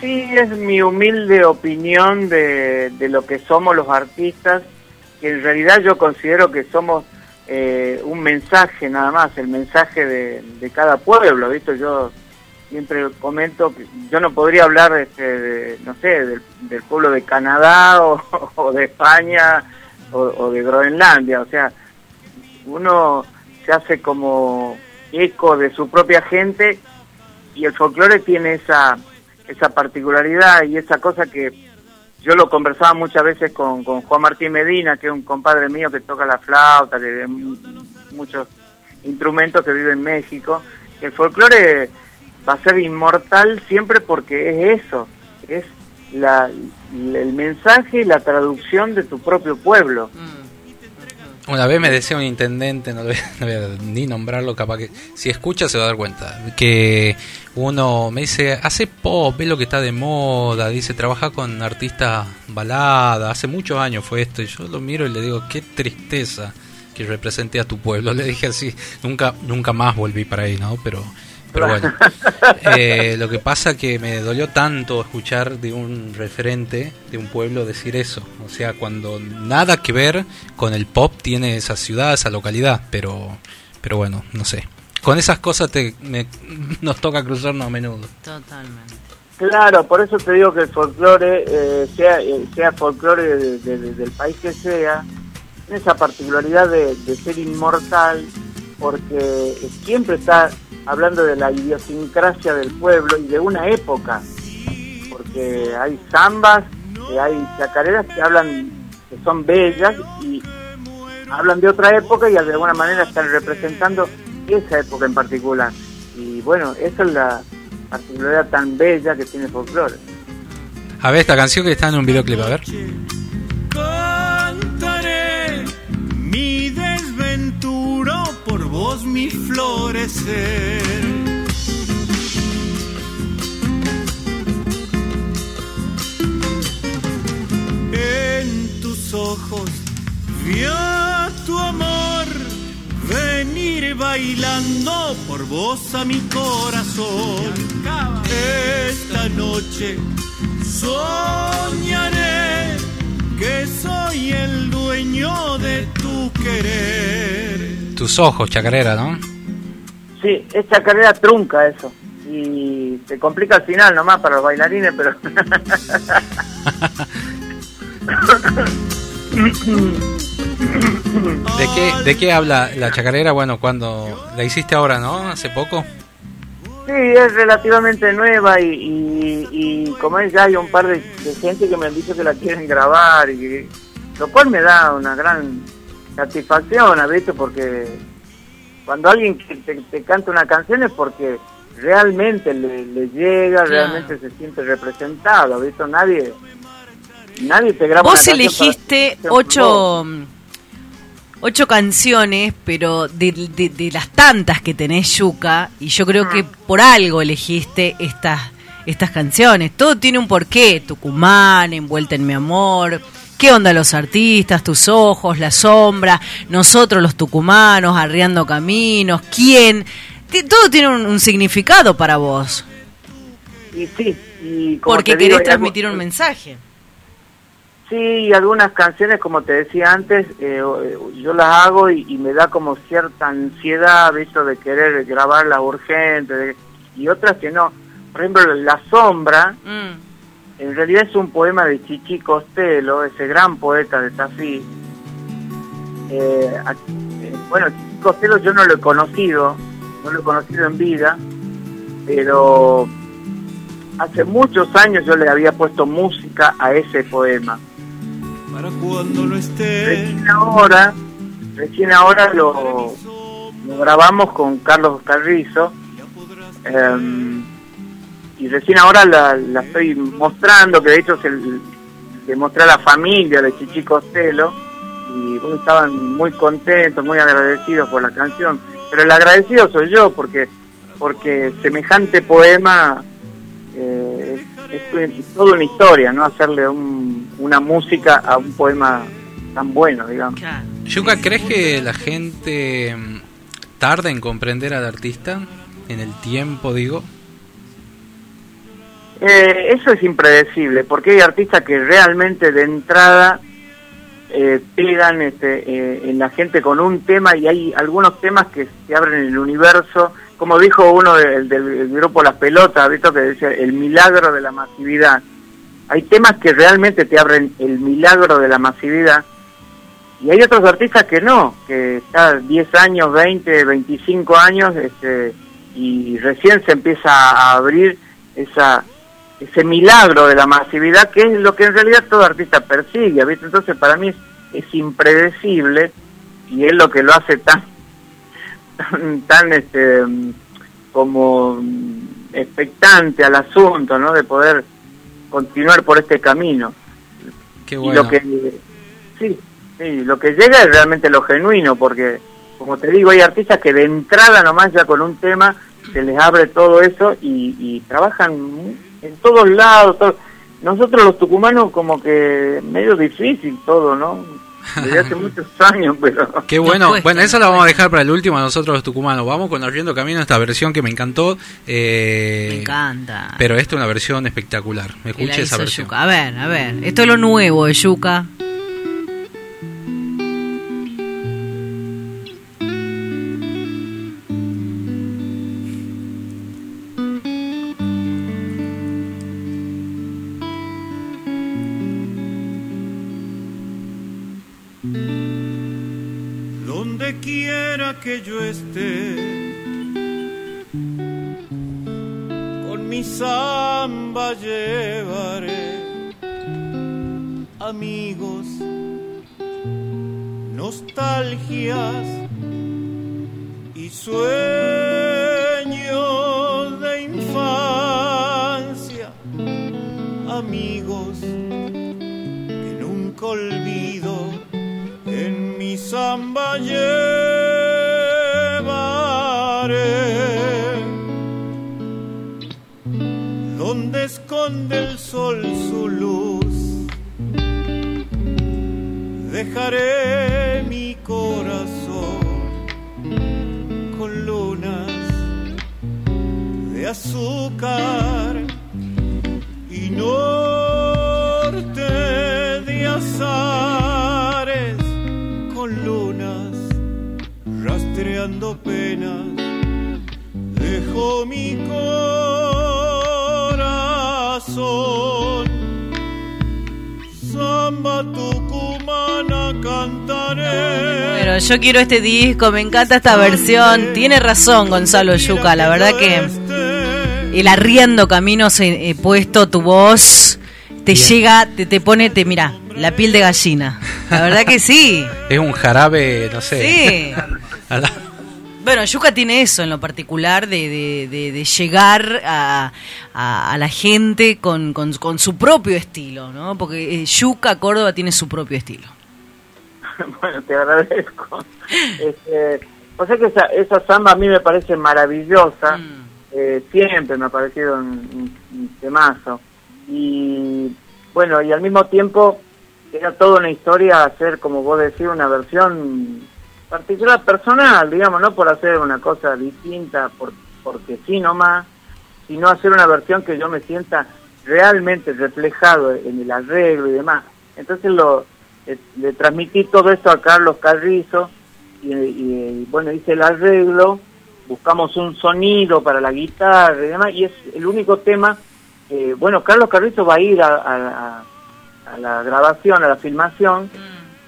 Sí, es mi humilde opinión de, de lo que somos los artistas, que en realidad yo considero que somos eh, un mensaje nada más, el mensaje de, de cada pueblo, ¿viste? Yo siempre comento que yo no podría hablar, este, de, no sé, del, del pueblo de Canadá o, de España o, o de Groenlandia, o sea, uno se hace como eco de su propia gente y el folclore tiene esa esa particularidad y esa cosa que yo lo conversaba muchas veces con, con Juan Martín Medina, que es un compadre mío que toca la flauta, que muchos instrumentos que vive en México. El folclore va a ser inmortal siempre porque es eso, es la, el mensaje y la traducción de tu propio pueblo. Una vez me decía un intendente, no, lo voy no voy a ni nombrarlo, capaz que si escucha se va a dar cuenta, que uno me dice, hace pop, ve lo que está de moda, dice, trabaja con artistas balada, hace muchos años fue esto, y yo lo miro y le digo, qué tristeza que represente a tu pueblo, le dije así, nunca nunca más volví para ahí, ¿no? Pero pero bueno, Eh, lo que pasa que me dolió tanto escuchar de un referente de un pueblo decir eso. O sea, cuando nada que ver con el pop tiene esa ciudad, esa localidad. Pero, pero bueno, no sé. Con esas cosas te, me- nos toca cruzarnos a menudo. Totalmente. Claro, por eso te digo que el folclore, eh, sea, eh, sea folclore de- de- de- del país que sea, tiene esa particularidad de, de ser inmortal porque siempre está hablando de la idiosincrasia del pueblo y de una época, porque hay zambas, hay chacareras que hablan, que son bellas y hablan de otra época y de alguna manera están representando esa época en particular. Y bueno, esa es la particularidad tan bella que tiene folclore. A ver, esta canción que está en un videoclip, a ver. Vos mi florecer. En tus ojos vi tu amor venir bailando por vos a mi corazón. Esta noche soñaré que soy el dueño de tu querer. Tus ojos, chacarera, ¿no? Sí, es chacarera trunca eso. Y se complica al final nomás para los bailarines, pero... ¿De qué, ¿De qué habla la chacarera? Bueno, cuando la hiciste ahora, ¿no? Hace poco. Sí, es relativamente nueva y, y, y como es ya hay un par de, de gente que me han dicho que la quieren grabar, y lo cual me da una gran satisfacción, ¿has visto? Porque cuando alguien te, te canta una canción es porque realmente le, le llega, realmente se siente representado, ¿has visto? Nadie, nadie te graba Vos una elegiste ocho, ocho canciones, pero de, de- de las tantas que tenés, Yuka, y yo creo que por algo elegiste estas, estas canciones. Todo tiene un porqué. Tucumán, Envuelta en mi amor. ¿Qué onda los artistas? Tus ojos, la sombra, nosotros los tucumanos, arriando caminos, quién. Todo tiene un, un significado para vos. Y sí, y como Porque digo, querés transmitir algo- un mensaje. Sí, y algunas canciones, como te decía antes, eh, yo las hago y, y me da como cierta ansiedad, visto, de querer grabarlas urgente, de- y otras que no. Por ejemplo, La Sombra, Mm. en realidad es un poema de Chichi Costello, ese gran poeta de Tafí. Eh, eh, bueno, Chichi Costello yo no lo he conocido, no lo he conocido en vida, pero hace muchos años yo le había puesto música a ese poema. Para cuando no esté. Recién ahora, recién ahora lo, lo grabamos con Carlos Carrizo em, y recién ahora la, la estoy mostrando, que de hecho se le mostré a la familia de Chichi Costello y bueno, estaban muy contentos, muy agradecidos por la canción. Pero el agradecido soy yo porque porque semejante poema eh, es, es toda una historia, ¿no? Hacerle un- una música a un poema tan bueno, digamos. Yuka, ¿crees que la gente mm, tarda en comprender al artista? En el tiempo, digo. Eh, eso es impredecible, porque hay artistas que realmente de entrada eh, pegan este, eh, en la gente con un tema y hay algunos temas que se abren en el universo, como dijo uno del, del grupo Las Pelotas, visto que decía el milagro de la masividad. Hay temas que realmente te abren el milagro de la masividad y hay otros artistas que no, que está 10 años, 20, 25 años este, y recién se empieza a abrir esa ese milagro de la masividad que es lo que en realidad todo artista persigue, ¿viste? Entonces para mí es, es impredecible y es lo que lo hace tan tan, tan, este como expectante al asunto, ¿no? De poder continuar por este camino. Qué Y bueno. lo que sí, sí, lo que llega es realmente lo genuino porque como te digo, hay artistas que de entrada nomás ya con un tema se les abre todo eso y, y trabajan en todos lados. todo. Nosotros los tucumanos como que medio difícil todo, ¿no? Desde hace muchos años, pero... Qué bueno. bueno, esa la vamos a dejar para el último a nosotros los tucumanos. Vamos con Arriendo Camino, esta versión que me encantó. eh, Me encanta. Pero esta es una versión espectacular. Me escuché esa versión. Yuka. A ver, a ver. Esto es lo nuevo de Yuka. Yo quiero este disco, me encanta esta versión. Tiene razón Gonzalo Yuca, la verdad que el arriendo caminos he, he puesto tu voz te llega, te, te pone, te mira, la piel de gallina. La verdad que sí. Es un jarabe, no sé. Sí. Bueno, Yuca tiene eso en lo particular de, de- de- de llegar a, a- a la gente con, con- con su propio estilo, ¿no? Porque eh, Yuca Córdoba tiene su propio estilo. bueno, te agradezco. Este, o sea que esa, esa samba a mí me parece maravillosa. Eh, siempre me ha parecido un, un- un temazo. Y bueno, y al mismo tiempo era toda una historia hacer, como vos decís, una versión particular, personal, digamos, no por hacer una cosa distinta, por, porque sí nomás, sino hacer una versión que yo me sienta realmente reflejado en el arreglo y demás. Entonces lo eh, le transmití todo esto a Carlos Carrizo y, y, bueno, hice el arreglo, buscamos un sonido para la guitarra y demás, y es el único tema, eh, bueno, Carlos Carrizo va a ir a, a- a- la grabación, a la filmación,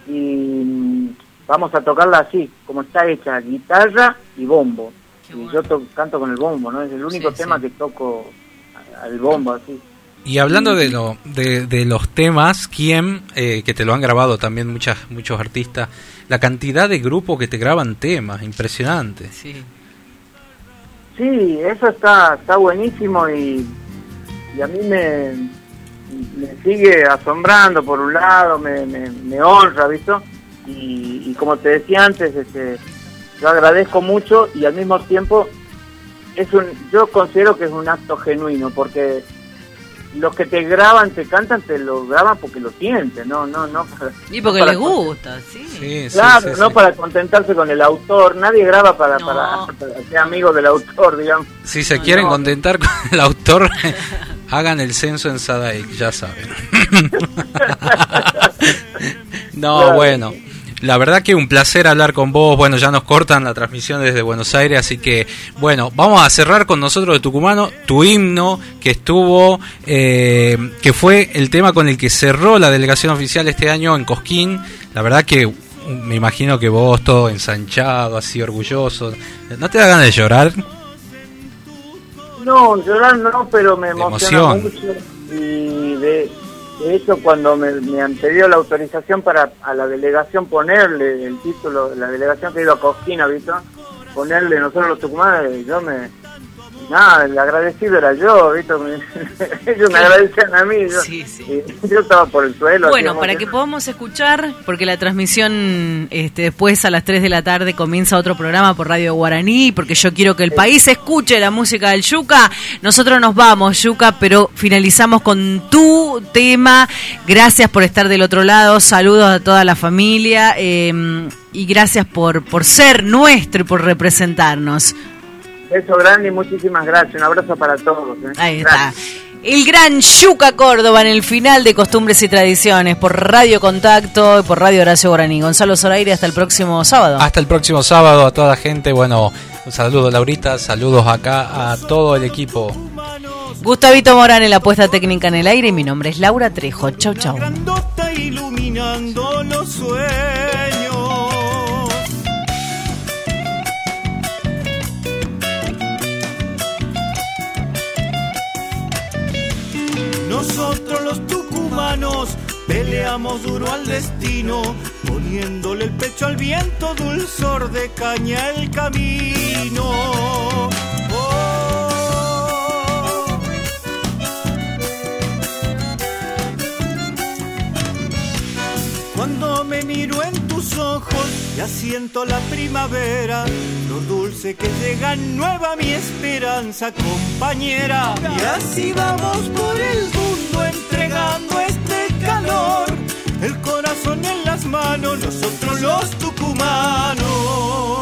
y vamos a tocarla así, como está hecha, guitarra y bombo. Y yo to- canto con el bombo, ¿no? Es el único Sí, tema sí. que toco al bombo, así. Y hablando de, lo, de, de los temas, ¿quién, eh, que te lo han grabado también muchas, muchos artistas, la cantidad de grupos que te graban temas, impresionante. Sí. Sí, eso está, está buenísimo y, y a mí me, me sigue asombrando por un lado, me, me, me honra, ¿visto? Y, y como te decía antes, este, yo agradezco mucho y al mismo tiempo es un, yo considero que es un acto genuino porque los que te graban, te cantan, te lo graban porque lo sienten, no, no, no. para- Y porque no para les gusta, sí. Claro, sí, no sí. para contentarse con el autor, nadie graba para, No. para, para ser amigo del autor, digamos. Si se No, quieren no. contentar con el autor, hagan el censo en Sadaic, ya saben. no, Claro. bueno. La verdad que un placer hablar con vos. Bueno, ya nos cortan la transmisión desde Buenos Aires, así que, bueno, vamos a cerrar con nosotros de Tucumano tu himno que estuvo, eh, que fue el tema con el que cerró la delegación oficial este año en Cosquín. La verdad que uh, me imagino que vos todo ensanchado, así orgulloso. ¿No te da ganas de llorar? No, llorar no, pero me emociona emoción. mucho. Y de, de hecho, cuando me, me han pedido la autorización para a la delegación ponerle el título, la delegación que ha ido a Cosquina, ¿viste? Ponerle nosotros los tucumanos, yo me. Nada, el agradecido era yo, ¿viste? Ellos me agradecían a mí. Yo, Sí, sí. yo estaba por el suelo. Bueno, para que podamos escuchar, porque la transmisión este, después a las 3 de la tarde comienza otro programa por Radio Guaraní, porque yo quiero que el país escuche la música del Yuca. Nosotros nos vamos, Yuca, pero finalizamos con tu tema. Gracias por estar del otro lado, saludos a toda la familia eh, y gracias por, por ser nuestro y por representarnos. Beso grande y muchísimas gracias. Un abrazo para todos. ¿eh? Ahí Gracias. está. El gran Yuca Córdoba en el final de Costumbres y Tradiciones por Radio Contacto y por Radio Horacio Guaraní. Gonzalo Zoraire, hasta el próximo sábado. Hasta el próximo sábado a toda la gente. Bueno, un saludo Laurita, saludos acá a todo el equipo. Gustavito Morán en la puesta técnica en el aire y mi nombre es Laura Trejo. Chau, chau. Nosotros los tucumanos peleamos duro al destino, poniéndole el pecho al viento, dulzor de caña el camino. Oh. Cuando me miro en tus ojos, ya siento la primavera, lo dulce que llega nueva mi esperanza, compañera. Y así vamos por el mundo entregando este calor, el corazón en las manos, nosotros los tucumanos.